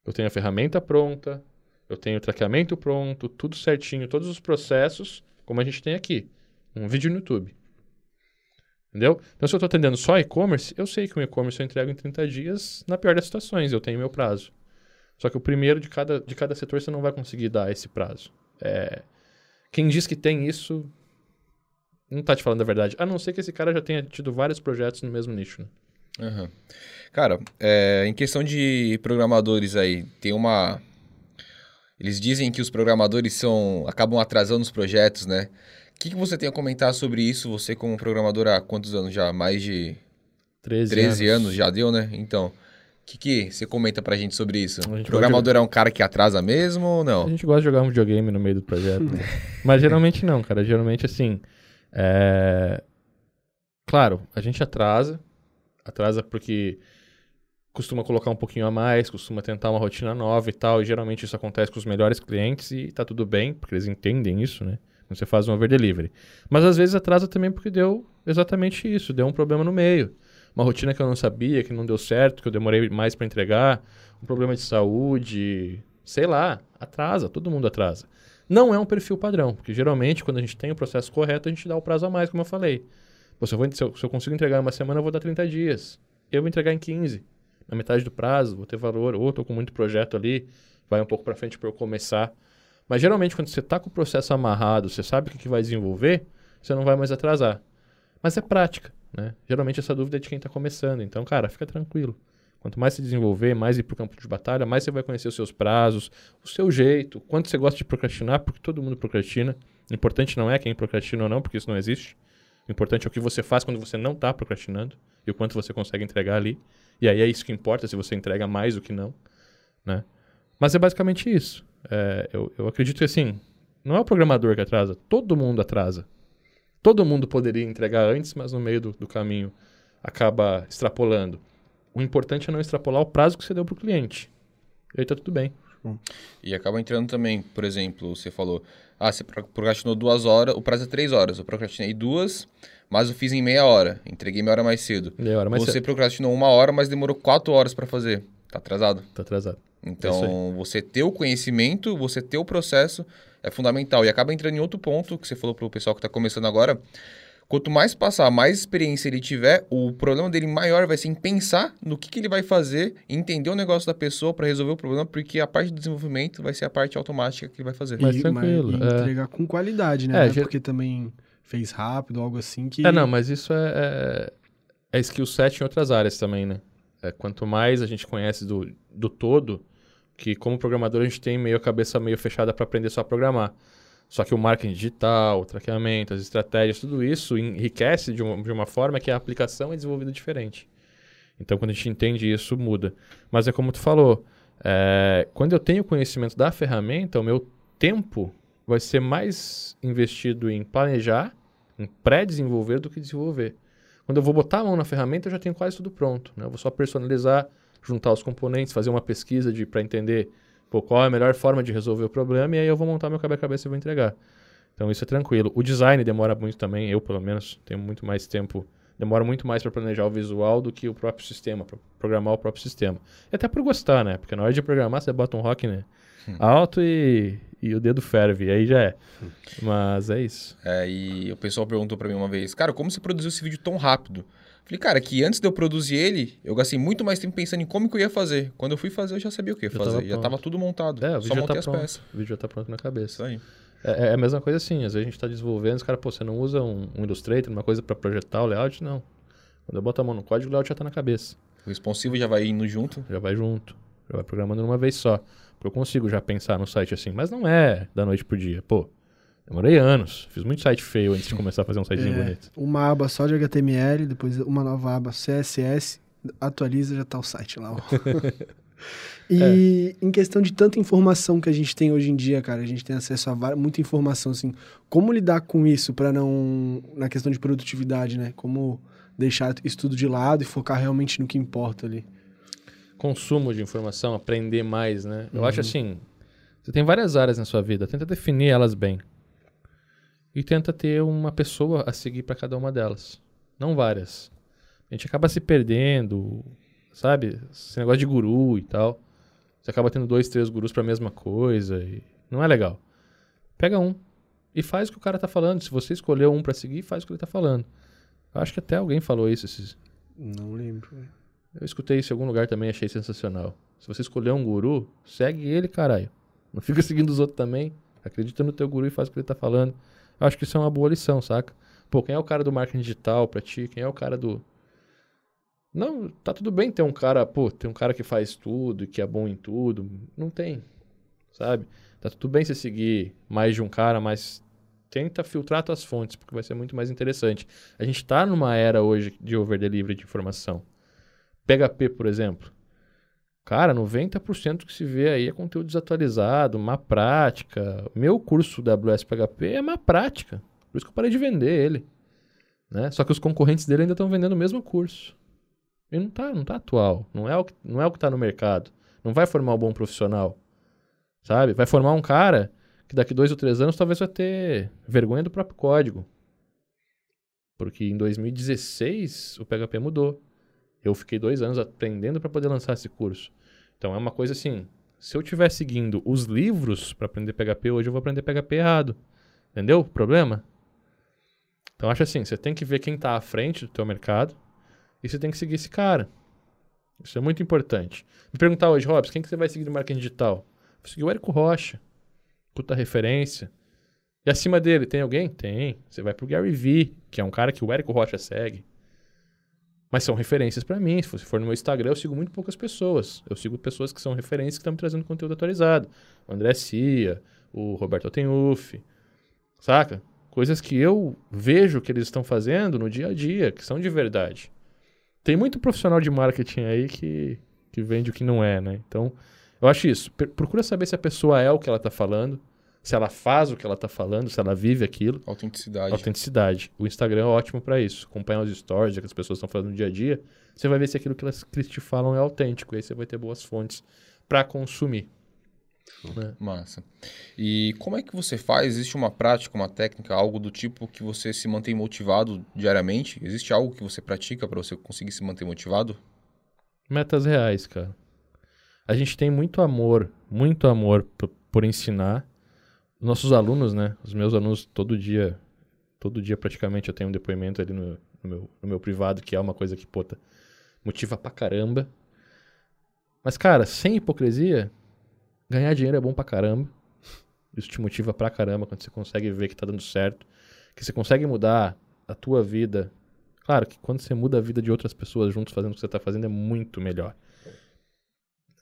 A: Eu tenho a ferramenta pronta, eu tenho o traqueamento pronto, tudo certinho, todos os processos, como a gente tem aqui. Um vídeo no YouTube. Entendeu? Então, se eu estou atendendo só e-commerce, eu sei que o e-commerce eu entrego em 30 dias, na pior das situações, eu tenho meu prazo. Só que o primeiro de cada, de cada setor você não vai conseguir dar esse prazo. É... Quem diz que tem isso não está te falando a verdade. A não ser que esse cara já tenha tido vários projetos no mesmo nicho. Né?
B: Uhum. Cara, é, em questão de programadores aí, tem uma. Eles dizem que os programadores são acabam atrasando os projetos, né? O que, que você tem a comentar sobre isso? Você, como programador, há quantos anos já? Mais de
A: 13,
B: 13 anos. anos já deu, né? Então, que, que você comenta pra gente sobre isso? O programador jogar... é um cara que atrasa mesmo ou não?
A: A gente gosta de jogar um videogame no meio do projeto. né? Mas geralmente não, cara. Geralmente, assim. É... Claro, a gente atrasa, Atrasa porque costuma colocar um pouquinho a mais, costuma tentar uma rotina nova e tal, e geralmente isso acontece com os melhores clientes e tá tudo bem, porque eles entendem isso, né? Quando você faz um over delivery. Mas às vezes atrasa também porque deu exatamente isso, deu um problema no meio. Uma rotina que eu não sabia, que não deu certo, que eu demorei mais para entregar, um problema de saúde, sei lá, atrasa, todo mundo atrasa. Não é um perfil padrão, porque geralmente quando a gente tem o processo correto, a gente dá o prazo a mais, como eu falei. Se, eu vou, se, eu, se eu consigo entregar em uma semana, eu vou dar 30 dias. Eu vou entregar em 15. Na metade do prazo, vou ter valor. Ou estou com muito projeto ali, vai um pouco para frente para eu começar. Mas geralmente, quando você está com o processo amarrado, você sabe o que, que vai desenvolver, você não vai mais atrasar. Mas é prática, né? Geralmente essa dúvida é de quem está começando. Então, cara, fica tranquilo. Quanto mais se desenvolver, mais ir para o campo de batalha, mais você vai conhecer os seus prazos, o seu jeito, quanto você gosta de procrastinar, porque todo mundo procrastina. O importante não é quem procrastina ou não, porque isso não existe. O importante é o que você faz quando você não está procrastinando e o quanto você consegue entregar ali. E aí é isso que importa, se você entrega mais do que não, né? Mas é basicamente isso. É, eu, eu acredito que, assim, não é o programador que atrasa, todo mundo atrasa. Todo mundo poderia entregar antes, mas no meio do, do caminho acaba extrapolando. O importante é não extrapolar o prazo que você deu para o cliente. E aí tá tudo bem.
B: E acaba entrando também, por exemplo, você falou, ah, você procrastinou duas horas, o prazo é três horas. Eu procrastinei duas, mas eu fiz em meia hora. Entreguei meia hora mais cedo.
A: Meia hora mais
B: você
A: cedo.
B: procrastinou uma hora, mas demorou quatro horas para fazer. Tá atrasado?
A: Tá atrasado.
B: Então, é você ter o conhecimento, você ter o processo é fundamental. E acaba entrando em outro ponto que você falou pro pessoal que está começando agora Quanto mais passar, mais experiência ele tiver, o problema dele maior vai ser em pensar no que, que ele vai fazer, entender o negócio da pessoa para resolver o problema, porque a parte do desenvolvimento vai ser a parte automática que ele vai fazer.
C: Mais tranquilo. E, é. entregar com qualidade, né? É, é porque também fez rápido, algo assim que.
A: É, não, mas isso é, é, é skill set em outras áreas também, né? É, quanto mais a gente conhece do, do todo, que como programador a gente tem meio a cabeça meio fechada para aprender só a programar. Só que o marketing digital, o traqueamento, as estratégias, tudo isso enriquece de uma, de uma forma que a aplicação é desenvolvida diferente. Então, quando a gente entende isso, muda. Mas é como tu falou, é, quando eu tenho conhecimento da ferramenta, o meu tempo vai ser mais investido em planejar, em pré-desenvolver do que desenvolver. Quando eu vou botar a mão na ferramenta, eu já tenho quase tudo pronto. Né? Eu vou só personalizar, juntar os componentes, fazer uma pesquisa para entender pô, qual é a melhor forma de resolver o problema, e aí eu vou montar meu quebra-cabeça e vou entregar. Então isso é tranquilo. O design demora muito também, eu pelo menos tenho muito mais tempo, demora muito mais para planejar o visual do que o próprio sistema, para programar o próprio sistema. E até por gostar, né? Porque na hora de programar você bota um rock, né? Hum. Alto e, e o dedo ferve, aí já é. Mas é isso.
B: É, e o pessoal perguntou para mim uma vez, cara, como você produziu esse vídeo tão rápido? Falei, cara, que antes de eu produzir ele, eu gastei muito mais tempo pensando em como que eu ia fazer. Quando eu fui fazer, eu já sabia o que ia já fazer. Tava já tava tudo montado.
A: É, o vídeo
B: só
A: montei
B: tá
A: as pronto.
B: peças.
A: O vídeo já tá pronto na cabeça.
B: Isso aí.
A: É, é a mesma coisa assim, às vezes a gente tá desenvolvendo, os caras, pô, você não usa um, um Illustrator, uma coisa para projetar o layout? Não. Quando eu boto a mão no código, o layout já tá na cabeça.
B: O responsivo já vai indo junto?
A: Já vai junto. Já vai programando numa vez só. Porque eu consigo já pensar no site assim. Mas não é da noite pro dia. Pô, Demorei anos. Fiz muito site feio antes de (laughs) começar a fazer um sitezinho é, bonito.
C: Uma aba só de HTML, depois uma nova aba CSS, atualiza já tá o site lá. (laughs) e é. em questão de tanta informação que a gente tem hoje em dia, cara, a gente tem acesso a muita informação, assim, como lidar com isso para não na questão de produtividade, né? Como deixar isso tudo de lado e focar realmente no que importa ali.
A: Consumo de informação, aprender mais, né? Eu uhum. acho assim, você tem várias áreas na sua vida, tenta definir elas bem e tenta ter uma pessoa a seguir para cada uma delas, não várias. A gente acaba se perdendo, sabe? Esse negócio de guru e tal. Você acaba tendo dois, três gurus para a mesma coisa e não é legal. Pega um e faz o que o cara tá falando. Se você escolheu um para seguir, faz o que ele tá falando. Eu acho que até alguém falou isso esses...
C: Não lembro.
A: Eu escutei isso em algum lugar também, achei sensacional. Se você escolher um guru, segue ele, caralho. Não fica (laughs) seguindo os outros também. Acredita no teu guru e faz o que ele tá falando. Eu acho que isso é uma boa lição, saca? Pô, quem é o cara do marketing digital pra ti? Quem é o cara do. Não, tá tudo bem ter um cara, pô, tem um cara que faz tudo e que é bom em tudo. Não tem, sabe? Tá tudo bem você seguir mais de um cara, mas tenta filtrar tuas fontes, porque vai ser muito mais interessante. A gente tá numa era hoje de over delivery de informação. PHP, por exemplo. Cara, 90% que se vê aí é conteúdo desatualizado, má prática. Meu curso WS PHP é má prática. Por isso que eu parei de vender ele. Né? Só que os concorrentes dele ainda estão vendendo o mesmo curso. E não tá, não tá atual. Não é o que, não é o que tá no mercado. Não vai formar um bom profissional. Sabe? Vai formar um cara que daqui dois ou três anos talvez vai ter vergonha do próprio código. Porque em 2016 o PHP mudou. Eu fiquei dois anos aprendendo para poder lançar esse curso. Então é uma coisa assim, se eu estiver seguindo os livros para aprender PHP hoje, eu vou aprender PHP errado. Entendeu o problema? Então acho assim, você tem que ver quem está à frente do teu mercado e você tem que seguir esse cara. Isso é muito importante. Me perguntar hoje, Robson, quem que você vai seguir no marketing digital? Vou seguir o Érico Rocha. Puta referência. E acima dele, tem alguém? Tem. Você vai pro Gary Vee, que é um cara que o Érico Rocha segue. Mas são referências para mim. Se for no meu Instagram, eu sigo muito poucas pessoas. Eu sigo pessoas que são referências que estão me trazendo conteúdo atualizado. O André Cia, o Roberto Altenuf, saca? Coisas que eu vejo que eles estão fazendo no dia a dia, que são de verdade. Tem muito profissional de marketing aí que, que vende o que não é, né? Então, eu acho isso. Procura saber se a pessoa é o que ela está falando se ela faz o que ela está falando, se ela vive aquilo.
B: Autenticidade.
A: Autenticidade. O Instagram é ótimo para isso. Acompanhar os stories que as pessoas estão falando no dia a dia, você vai ver se aquilo que elas que te falam é autêntico. E aí você vai ter boas fontes para consumir.
B: Né? Massa. E como é que você faz? Existe uma prática, uma técnica, algo do tipo que você se mantém motivado diariamente? Existe algo que você pratica para você conseguir se manter motivado?
A: Metas reais, cara. A gente tem muito amor, muito amor por ensinar nossos alunos, né? Os meus alunos, todo dia, todo dia praticamente eu tenho um depoimento ali no, no, meu, no meu privado, que é uma coisa que, puta, motiva pra caramba. Mas, cara, sem hipocrisia, ganhar dinheiro é bom pra caramba. Isso te motiva pra caramba quando você consegue ver que tá dando certo, que você consegue mudar a tua vida. Claro que quando você muda a vida de outras pessoas juntos fazendo o que você tá fazendo é muito melhor.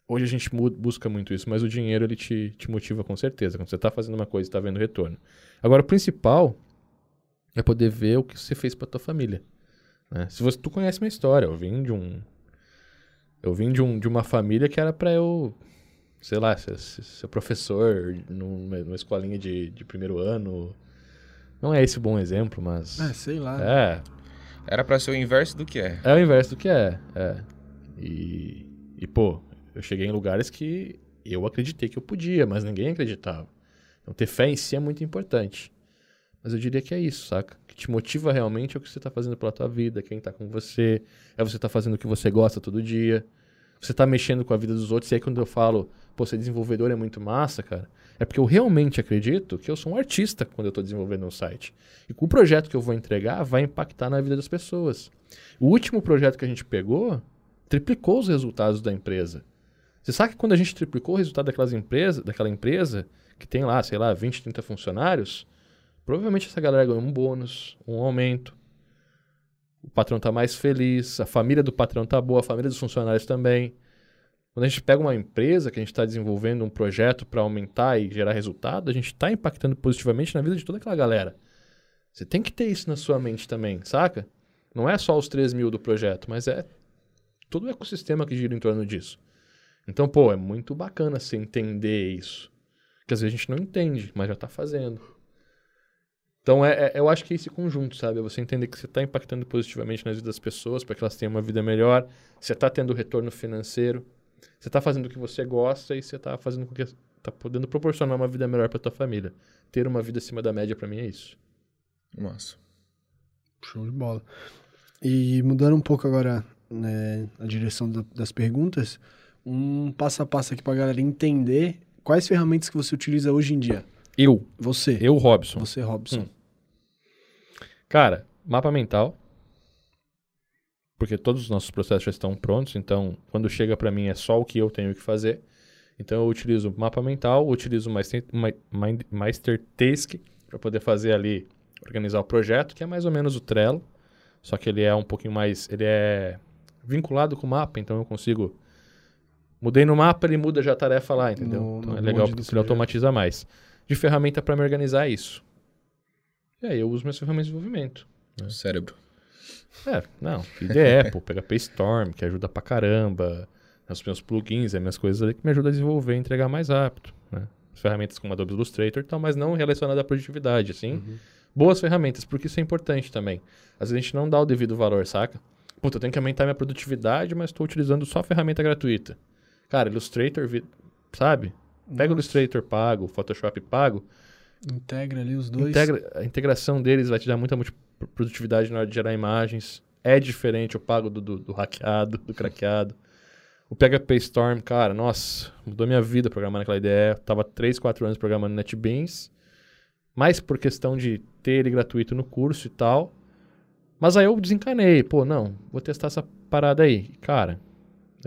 A: Hoje a gente busca muito isso, mas o dinheiro ele te, te motiva com certeza. Quando você está fazendo uma coisa e está vendo retorno. Agora, o principal é poder ver o que você fez para tua família. Né? Se você, tu conhece minha história, eu vim de um, eu vim de, um, de uma família que era para eu, sei lá, ser, ser professor numa, numa escolinha de, de primeiro ano. Não é esse um bom exemplo, mas.
C: É, sei lá.
A: É.
B: Era para ser o inverso do que é.
A: É o inverso do que é. É. E, e pô, eu cheguei em lugares que eu acreditei que eu podia, mas ninguém acreditava. Então, ter fé em si é muito importante. Mas eu diria que é isso, saca? O que te motiva realmente é o que você está fazendo pela tua vida, quem está com você, é você estar tá fazendo o que você gosta todo dia, você está mexendo com a vida dos outros. E aí, quando eu falo, pô, ser desenvolvedor é muito massa, cara, é porque eu realmente acredito que eu sou um artista quando eu estou desenvolvendo um site. E o projeto que eu vou entregar, vai impactar na vida das pessoas. O último projeto que a gente pegou triplicou os resultados da empresa. Você sabe que quando a gente triplicou o resultado daquelas empresas, daquela empresa, que tem lá, sei lá, 20, 30 funcionários, provavelmente essa galera ganhou um bônus, um aumento. O patrão está mais feliz, a família do patrão está boa, a família dos funcionários também. Quando a gente pega uma empresa que a gente está desenvolvendo um projeto para aumentar e gerar resultado, a gente está impactando positivamente na vida de toda aquela galera. Você tem que ter isso na sua mente também, saca? Não é só os 3 mil do projeto, mas é todo o ecossistema que gira em torno disso. Então, pô, é muito bacana você entender isso. Que às vezes a gente não entende, mas já está fazendo. Então, é, é, eu acho que é esse conjunto, sabe? É você entender que você está impactando positivamente nas vidas das pessoas para que elas tenham uma vida melhor, você está tendo retorno financeiro, você está fazendo o que você gosta e você está fazendo com que está podendo proporcionar uma vida melhor para tua família. Ter uma vida acima da média para mim é isso.
B: Massa.
C: Show de bola. E mudando um pouco agora né, a direção da, das perguntas, um passo a passo aqui para a galera entender quais ferramentas que você utiliza hoje em dia.
A: Eu.
C: Você.
A: Eu, Robson.
C: Você, Robson. Hum.
A: Cara, mapa mental. Porque todos os nossos processos já estão prontos, então quando chega para mim é só o que eu tenho que fazer. Então eu utilizo mapa mental, utilizo o Meister Task para poder fazer ali organizar o projeto, que é mais ou menos o Trello, só que ele é um pouquinho mais, ele é vinculado com o mapa, então eu consigo mudei no mapa, ele muda já a tarefa lá, entendeu? No, então no é legal porque ele automatiza mais. De ferramenta para me organizar isso. E aí eu uso minhas ferramentas de desenvolvimento.
B: Né? Cérebro.
A: É, não, IDE, pô, pega PayStorm, que ajuda pra caramba. Os meus plugins, as minhas coisas ali que me ajudam a desenvolver e entregar mais rápido. Né? Ferramentas como Adobe Illustrator e tal, mas não relacionada à produtividade, assim. Uhum boas ferramentas, porque isso é importante também. Às vezes a gente não dá o devido valor, saca? Puta, eu tenho que aumentar minha produtividade, mas estou utilizando só ferramenta gratuita. Cara, Illustrator, sabe? Pega o Illustrator pago, Photoshop pago.
C: Integra ali os dois.
A: Integra, a integração deles vai te dar muita produtividade na hora de gerar imagens. É diferente o pago do, do, do hackeado, do craqueado. O PHP Storm, cara, nossa, mudou minha vida programando aquela ideia. tava 3, 4 anos programando NetBeans mais por questão de ter ele gratuito no curso e tal. Mas aí eu desencanei, pô, não, vou testar essa parada aí. Cara,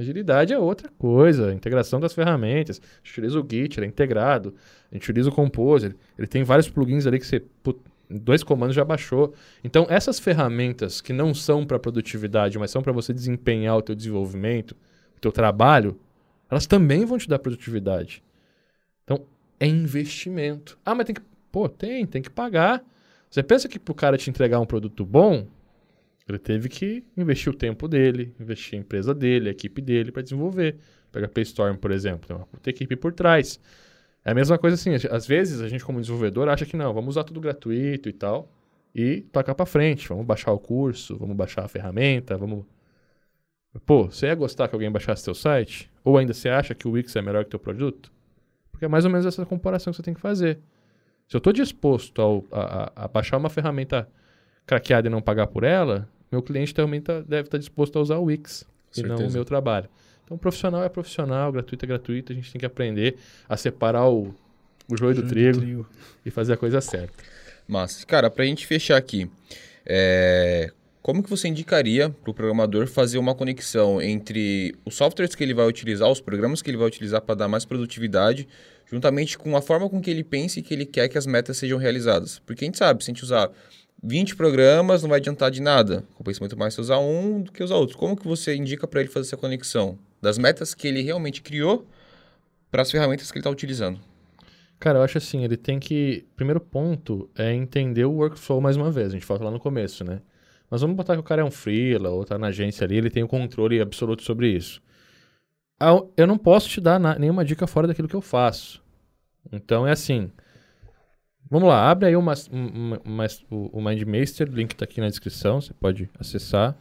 A: agilidade é outra coisa, integração das ferramentas. A gente utiliza o Git, ele é integrado. A gente utiliza o Composer, ele tem vários plugins ali que você, put, dois comandos já baixou. Então, essas ferramentas que não são para produtividade, mas são para você desempenhar o teu desenvolvimento, o teu trabalho, elas também vão te dar produtividade. Então, é investimento. Ah, mas tem que Pô, tem, tem que pagar. Você pensa que pro cara te entregar um produto bom, ele teve que investir o tempo dele, investir a empresa dele, a equipe dele para desenvolver. Pega Paystorm, por exemplo, tem uma equipe por trás. É a mesma coisa assim, às vezes a gente como desenvolvedor acha que não, vamos usar tudo gratuito e tal, e tocar para frente, vamos baixar o curso, vamos baixar a ferramenta, vamos... Pô, você ia gostar que alguém baixasse seu site? Ou ainda você acha que o Wix é melhor que teu produto? Porque é mais ou menos essa comparação que você tem que fazer. Se eu estou disposto ao, a, a, baixar uma ferramenta craqueada e não pagar por ela, meu cliente também tá, deve estar tá disposto a usar o Wix e não o meu trabalho. Então, profissional é profissional, gratuito é gratuito. A gente tem que aprender a separar o, o joio, do, trigo, do trigo, e fazer a coisa certa.
B: Mas, cara, para a gente fechar aqui, é... como que você indicaria para o programador fazer uma conexão entre os softwares que ele vai utilizar, os programas que ele vai utilizar para dar mais produtividade juntamente com a forma com que ele pensa e que ele quer que as metas sejam realizadas. Porque a gente sabe, se a gente usar 20 programas, não vai adiantar de nada. Compensa muito mais se usar um do que usar outro. Como que você indica para ele fazer essa conexão das metas que ele realmente criou para as ferramentas que ele está utilizando?
A: Cara, eu acho assim, ele tem que... Primeiro ponto é entender o workflow mais uma vez. A gente falou lá no começo, né? Mas vamos botar que o cara é um freela ou tá na agência ali, ele tem o controle absoluto sobre isso eu não posso te dar nenhuma dica fora daquilo que eu faço. Então é assim. Vamos lá, abre aí uma, uma, uma, o, MindMaster, o link está aqui na descrição, você pode acessar.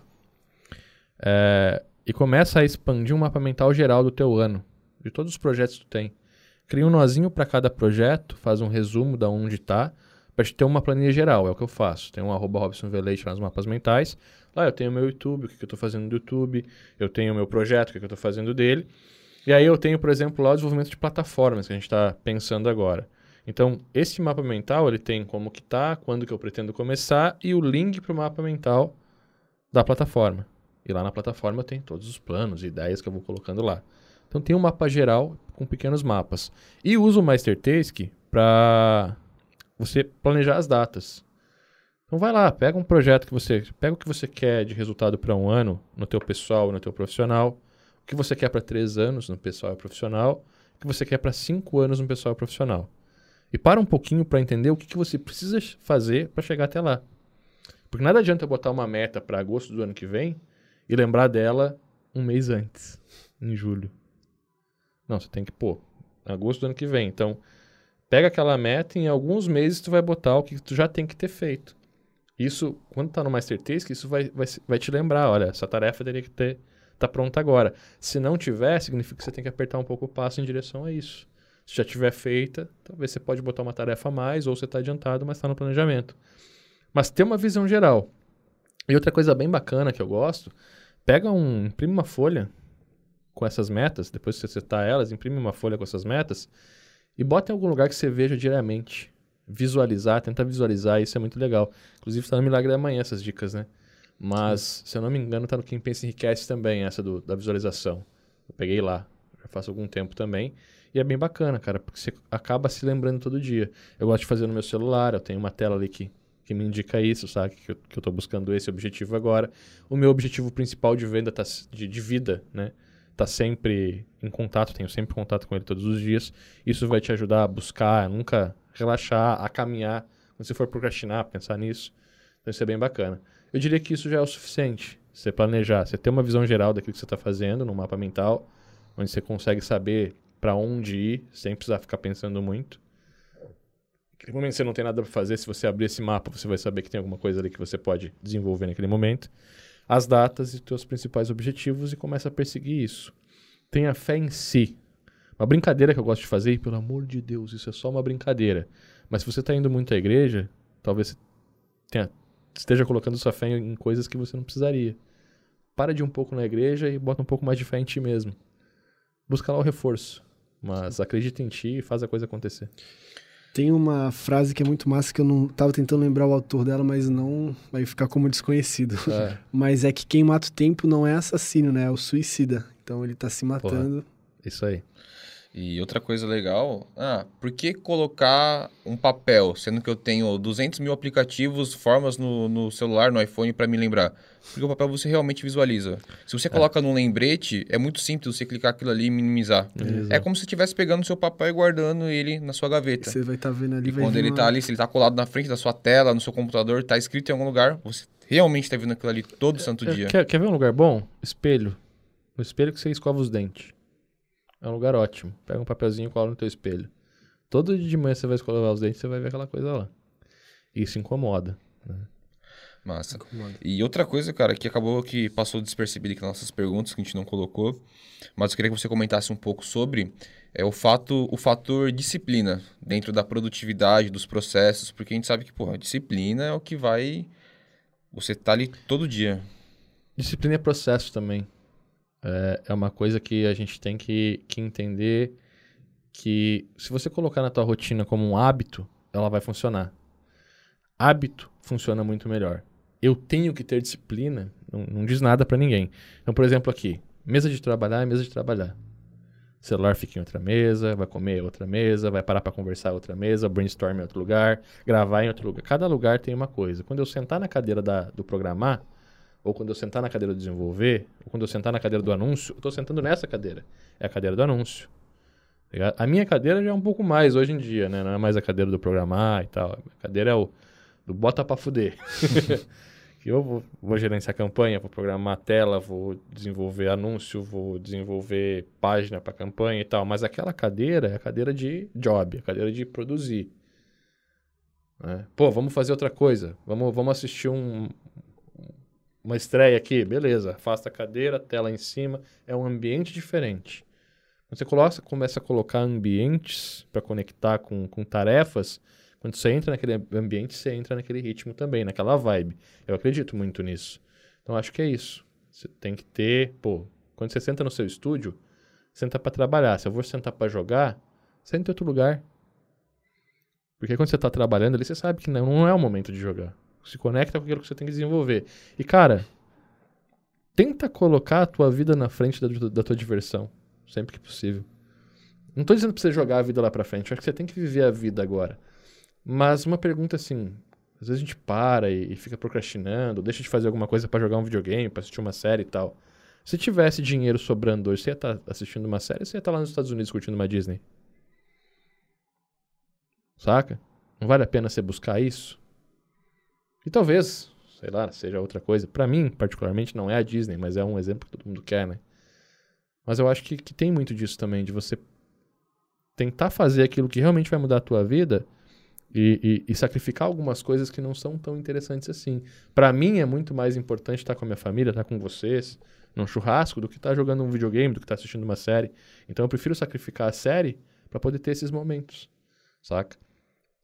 A: É, e começa a expandir um mapa mental geral do teu ano, de todos os projetos que tu tem. Cria um nozinho para cada projeto, faz um resumo da onde está, para te ter uma planilha geral, é o que eu faço. Tem um arroba Robson Velete nas mapas mentais, Lá eu tenho meu YouTube, o que, que eu estou fazendo no YouTube, eu tenho meu projeto, o que, que eu estou fazendo dele. E aí eu tenho, por exemplo, lá o desenvolvimento de plataformas que a gente está pensando agora. Então, esse mapa mental, ele tem como que tá, quando que eu pretendo começar e o link para o mapa mental da plataforma. E lá na plataforma tem todos os planos e ideias que eu vou colocando lá. Então tem um mapa geral com pequenos mapas. E uso o MasterTask para você planejar as datas. Então vai lá, pega um projeto que você, pega o que você quer de resultado para um ano no teu pessoal, no teu profissional, O que você quer para três anos no pessoal e profissional, o que você quer para cinco anos no pessoal e profissional. E para um pouquinho para entender o que, que você precisa fazer para chegar até lá. Porque nada adianta eu botar uma meta para agosto do ano que vem e lembrar dela um mês antes, em julho. Não, você tem que, pô, agosto do ano que vem. Então, pega aquela meta e em alguns meses tu vai botar o que tu já tem que ter feito. Isso, quando tá no Master Task, isso vai, vai, vai te lembrar, olha, essa tarefa teria que ter tá pronta agora. Se não tiver, significa que você tem que apertar um pouco o passo em direção a isso. Se já tiver feita, talvez você pode botar uma tarefa a mais, ou você está adiantado, mas está no planejamento. Mas ter uma visão geral. E outra coisa bem bacana que eu gosto, pega um, imprime uma folha com essas metas, depois que você setar elas, imprime uma folha com essas metas e bota em algum lugar que você veja diariamente. Visualizar, tentar visualizar, isso é muito legal. Inclusive está no Milagre da Manhã essas dicas, né? Mas, Sim. se eu não me engano, está no Quem Pensa Enriquece também, essa do, da visualização. Eu peguei lá, já faz algum tempo também. E é bem bacana, cara, porque você acaba se lembrando todo dia. Eu gosto de fazer no meu celular, eu tenho uma tela ali que, que me indica isso, sabe? Que eu, que eu tô buscando esse objetivo agora. O meu objetivo principal de venda, tá, de, de vida, né? Tá sempre em contato, tenho sempre contato com ele todos os dias. Isso vai te ajudar a buscar, a nunca relaxar, a caminhar. Quando você for procrastinar, pensar nisso. Então isso é bem bacana. Eu diria que isso já é o suficiente. Você planejar, você ter uma visão geral daquilo que você está fazendo no mapa mental, onde você consegue saber para onde ir, sem precisar ficar pensando muito. Naquele momento você não tem nada para fazer, se você abrir esse mapa, você vai saber que tem alguma coisa ali que você pode desenvolver naquele momento. As datas e os seus principais objetivos e começa a perseguir isso. Tenha fé em si. Uma brincadeira que eu gosto de fazer, e pelo amor de Deus, isso é só uma brincadeira. Mas se você está indo muito à igreja, talvez tenha esteja colocando sua fé em coisas que você não precisaria. Para de um pouco na igreja e bota um pouco mais de fé em ti mesmo. Busca lá o reforço, mas acredita em ti e faz a coisa acontecer.
C: Tem uma frase que é muito massa que eu não tava tentando lembrar o autor dela, mas não vai ficar como desconhecido. É. (laughs) mas é que quem mata o tempo não é assassino, né? É o suicida. Então ele tá se matando. Porra,
A: isso aí.
B: E outra coisa legal, ah, por que colocar um papel, sendo que eu tenho 200 mil aplicativos, formas no, no celular, no iPhone, para me lembrar? Porque o papel você realmente visualiza. Se você é. coloca num lembrete, é muito simples você clicar aquilo ali e minimizar. Exato. É como se estivesse pegando o seu papel e guardando ele na sua gaveta.
C: Você vai estar tá vendo ali.
B: E quando ele está ali, se ele está colado na frente da sua tela, no seu computador, está escrito em algum lugar, você realmente está vendo aquilo ali todo santo é, dia.
A: Quer, quer ver um lugar bom? Espelho. No espelho que você escova os dentes. É um lugar ótimo. Pega um papelzinho e cola no teu espelho. Todo dia de manhã você vai escovar os dentes, você vai ver aquela coisa lá. Isso incomoda. Né?
B: Massa. Incomoda. E outra coisa, cara, que acabou que passou despercebido aqui nas nossas perguntas, que a gente não colocou, mas eu queria que você comentasse um pouco sobre é o fato, o fator disciplina dentro da produtividade, dos processos, porque a gente sabe que, porra, disciplina é o que vai. Você tá ali todo dia.
A: Disciplina é processo também. É, é uma coisa que a gente tem que, que entender que se você colocar na tua rotina como um hábito, ela vai funcionar. Hábito funciona muito melhor. Eu tenho que ter disciplina, não, não diz nada para ninguém. Então, por exemplo, aqui, mesa de trabalhar é mesa de trabalhar. O celular fica em outra mesa, vai comer em outra mesa, vai parar para conversar em outra mesa, brainstorm em outro lugar, gravar em outro lugar. Cada lugar tem uma coisa. Quando eu sentar na cadeira da, do programar, ou quando eu sentar na cadeira do desenvolver, ou quando eu sentar na cadeira do anúncio, eu estou sentando nessa cadeira. É a cadeira do anúncio. Tá a minha cadeira já é um pouco mais hoje em dia, né? Não é mais a cadeira do programar e tal. A cadeira é o do bota pra fuder. (laughs) que eu vou, vou gerenciar campanha, vou programar a tela, vou desenvolver anúncio, vou desenvolver página para campanha e tal. Mas aquela cadeira é a cadeira de job, a cadeira de produzir. Né? Pô, vamos fazer outra coisa. Vamos, vamos assistir um, uma estreia aqui, beleza, afasta a cadeira, tela em cima, é um ambiente diferente. Quando você coloca, começa a colocar ambientes para conectar com, com tarefas, quando você entra naquele ambiente, você entra naquele ritmo também, naquela vibe. Eu acredito muito nisso. Então acho que é isso. Você tem que ter, pô, quando você senta no seu estúdio, senta para trabalhar. Se eu vou sentar para jogar, senta em outro lugar. Porque quando você está trabalhando ali, você sabe que não é o momento de jogar se conecta com aquilo que você tem que desenvolver. E, cara, tenta colocar a tua vida na frente da, da tua diversão, sempre que possível. Não tô dizendo pra você jogar a vida lá pra frente, acho que você tem que viver a vida agora. Mas uma pergunta assim, às vezes a gente para e, e fica procrastinando, deixa de fazer alguma coisa para jogar um videogame, pra assistir uma série e tal. Se tivesse dinheiro sobrando hoje, você ia estar tá assistindo uma série, você ia estar tá lá nos Estados Unidos curtindo uma Disney. Saca? Não vale a pena você buscar isso? E talvez, sei lá, seja outra coisa. Para mim, particularmente, não é a Disney, mas é um exemplo que todo mundo quer, né? Mas eu acho que, que tem muito disso também, de você tentar fazer aquilo que realmente vai mudar a tua vida e, e, e sacrificar algumas coisas que não são tão interessantes assim. Para mim é muito mais importante estar com a minha família, estar com vocês, num churrasco, do que estar jogando um videogame, do que estar assistindo uma série. Então eu prefiro sacrificar a série para poder ter esses momentos, saca?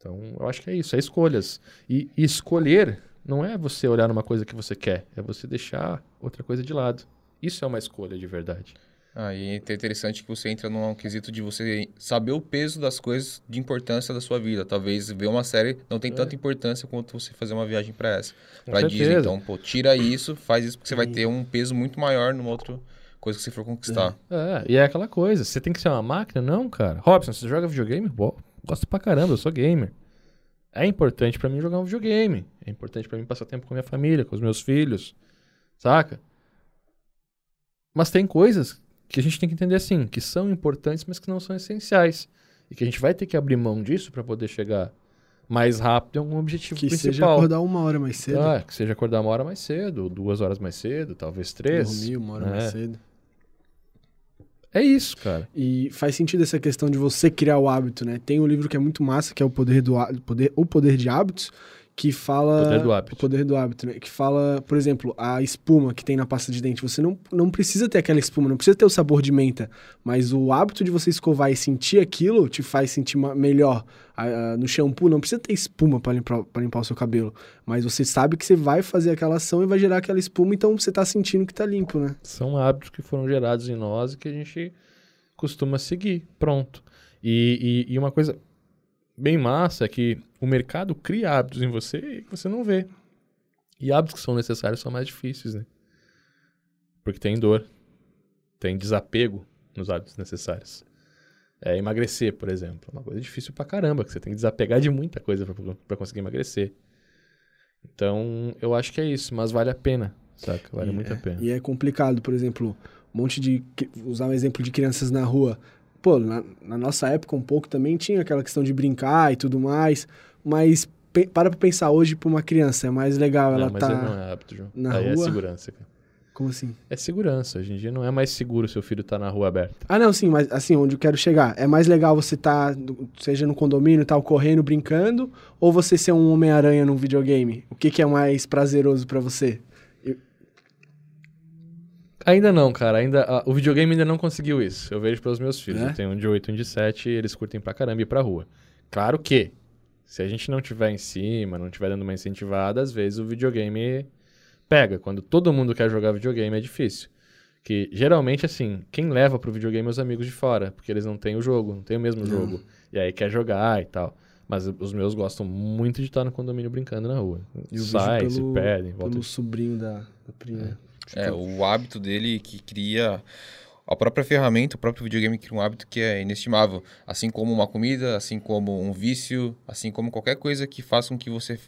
A: Então eu acho que é isso, é escolhas. E, e escolher não é você olhar numa coisa que você quer, é você deixar outra coisa de lado. Isso é uma escolha de verdade.
B: Aí é interessante que você entra num quesito de você saber o peso das coisas de importância da sua vida. Talvez ver uma série não tem é. tanta importância quanto você fazer uma viagem para essa. Para Disney. Então, pô, tira isso, faz isso, porque você vai ter um peso muito maior numa outra coisa que você for conquistar.
A: É. é, e é aquela coisa. Você tem que ser uma máquina? Não, cara. Robson, você joga videogame? Bom, gosto pra caramba, eu sou gamer. É importante para mim jogar um videogame. É importante para mim passar tempo com a minha família, com os meus filhos. Saca? Mas tem coisas que a gente tem que entender assim, que são importantes, mas que não são essenciais. E que a gente vai ter que abrir mão disso para poder chegar mais rápido em algum objetivo
C: que
A: principal.
C: Que seja acordar uma hora mais cedo.
A: Ah, que seja acordar uma hora mais cedo, duas horas mais cedo, talvez três.
C: Dormir uma hora é. mais cedo.
A: É isso, cara.
C: E faz sentido essa questão de você criar o hábito, né? Tem um livro que é muito massa, que é o Poder do Poder, o Poder de Hábitos, que fala.
A: Poder do hábito.
C: O poder do hábito, né? Que fala, por exemplo, a espuma que tem na pasta de dente. Você não, não precisa ter aquela espuma, não precisa ter o sabor de menta. Mas o hábito de você escovar e sentir aquilo te faz sentir melhor. no shampoo não precisa ter espuma para limpar, limpar o seu cabelo. Mas você sabe que você vai fazer aquela ação e vai gerar aquela espuma, então você tá sentindo que tá limpo, né?
A: São hábitos que foram gerados em nós e que a gente costuma seguir. Pronto. e, e, e uma coisa bem massa é que o mercado cria hábitos em você que você não vê. E hábitos que são necessários são mais difíceis, né? Porque tem dor, tem desapego nos hábitos necessários. É, emagrecer, por exemplo, é uma coisa difícil pra caramba, que você tem que desapegar de muita coisa para conseguir emagrecer. Então, eu acho que é isso, mas vale a pena, saca? Vale
C: e
A: muito
C: é,
A: a pena.
C: E é complicado, por exemplo, um monte de. Usar um exemplo de crianças na rua. Pô, na, na nossa época um pouco também tinha aquela questão de brincar e tudo mais. Mas para pra pensar hoje pra uma criança, é mais legal ela
A: não,
C: tá
A: não é hábito, João.
C: na
A: Aí
C: rua.
A: é segurança, cara.
C: Como assim?
A: É segurança. Hoje em dia não é mais seguro seu filho estar tá na rua aberta.
C: Ah, não, sim, mas assim, onde eu quero chegar. É mais legal você estar, tá, seja no condomínio, tal, correndo, brincando, ou você ser um Homem-Aranha num videogame? O que, que é mais prazeroso para você? Eu...
A: Ainda não, cara. Ainda, a, o videogame ainda não conseguiu isso. Eu vejo pelos meus filhos.
C: É?
A: Eu tenho um de 8 e um de 7 e eles curtem pra caramba ir pra rua. Claro que se a gente não tiver em cima, não tiver dando uma incentivada, às vezes o videogame pega. Quando todo mundo quer jogar videogame é difícil. Que geralmente, assim, quem leva pro videogame é os amigos de fora, porque eles não têm o jogo, não tem o mesmo jogo. E aí quer jogar e tal. Mas os meus gostam muito de estar no condomínio brincando na rua. Sai, se perdem, volta.
C: Pelo sobrinho da, da prima.
B: É. é, o hábito dele que cria a própria ferramenta, o próprio videogame cria um hábito que é inestimável. Assim como uma comida, assim como um vício, assim como qualquer coisa que faça com que você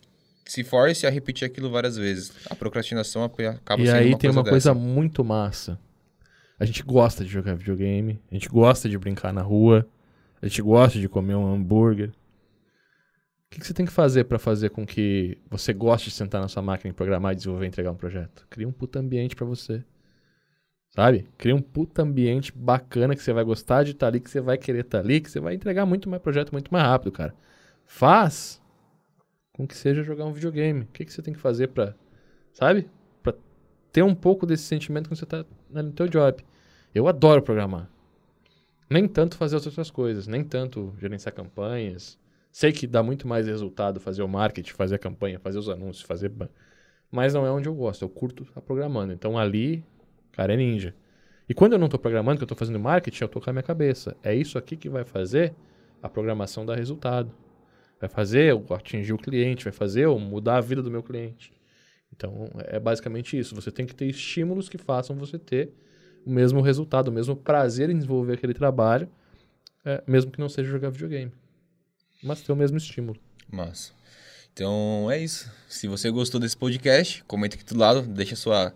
B: se force a repetir aquilo várias vezes. A procrastinação acaba
A: e
B: sendo
A: aí
B: uma
A: tem
B: coisa
A: uma
B: dessa.
A: coisa muito massa. A gente gosta de jogar videogame, a gente gosta de brincar na rua, a gente gosta de comer um hambúrguer. O que, você tem que fazer para fazer com que você goste de sentar na sua máquina e programar, desenvolver e entregar um projeto? Cria um puta ambiente para você. Sabe? Cria um puta ambiente bacana que você vai gostar de estar tá ali, que você vai querer estar tá ali, que você vai entregar muito mais projeto muito mais rápido, cara. Faz com que seja jogar um videogame. O que, que você tem que fazer pra, sabe? Pra ter um pouco desse sentimento quando você tá no teu job. Eu adoro programar. Nem tanto fazer as outras coisas, nem tanto gerenciar campanhas. Sei que dá muito mais resultado fazer o marketing, fazer a campanha, fazer os anúncios, fazer... Mas não é onde eu gosto, eu curto a programando. Então ali cara é ninja. E quando eu não estou programando, que eu estou fazendo marketing, eu estou com a minha cabeça. É isso aqui que vai fazer a programação dar resultado. Vai fazer eu atingir o cliente, vai fazer eu mudar a vida do meu cliente. Então, é basicamente isso. Você tem que ter estímulos que façam você ter o mesmo resultado, o mesmo prazer em desenvolver aquele trabalho, é, mesmo que não seja jogar videogame. Mas ter o mesmo estímulo.
B: Massa. Então, é isso. Se você gostou desse podcast, comenta aqui do lado, deixa sua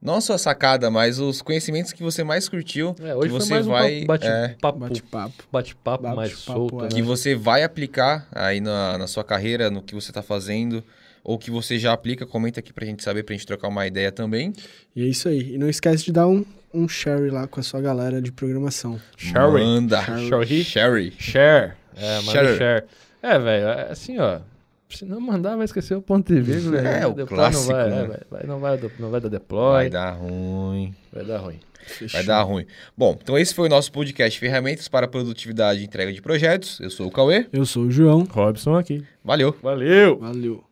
B: não a sua sacada, mas os conhecimentos que você mais curtiu,
A: É, hoje
B: que
A: foi
B: você
A: mais um
B: vai,
A: bate-
B: é,
A: bate-papo,
C: Bate-papo.
A: bate-papo mais
C: Bate-papo,
A: solto,
C: é.
A: né?
B: que você vai aplicar aí na, na sua carreira, no que você tá fazendo, ou que você já aplica, comenta aqui pra gente saber, pra gente trocar uma ideia também.
C: E é isso aí. E não esquece de dar um, um share lá com a sua galera de programação.
A: Sherry.
B: Manda.
A: Sherry.
B: Sherry.
A: Share. É, manda
B: Share.
A: share. É, velho, é assim, ó. Se não mandar, vai esquecer o ponto de vírgula.
B: É,
A: né?
B: o
A: Depois
B: clássico,
A: Não vai,
B: né?
A: é, vai, vai- não, vai, não vai dar deploy.
B: Vai dar ruim.
A: Vai dar ruim.
B: Vai dar ruim. Bom, então esse foi o nosso podcast Ferramentas para Produtividade e Entrega de Projetos. Eu sou o Cauê.
C: Eu sou o João.
A: Robson aqui.
B: Valeu.
A: Valeu!
C: Valeu.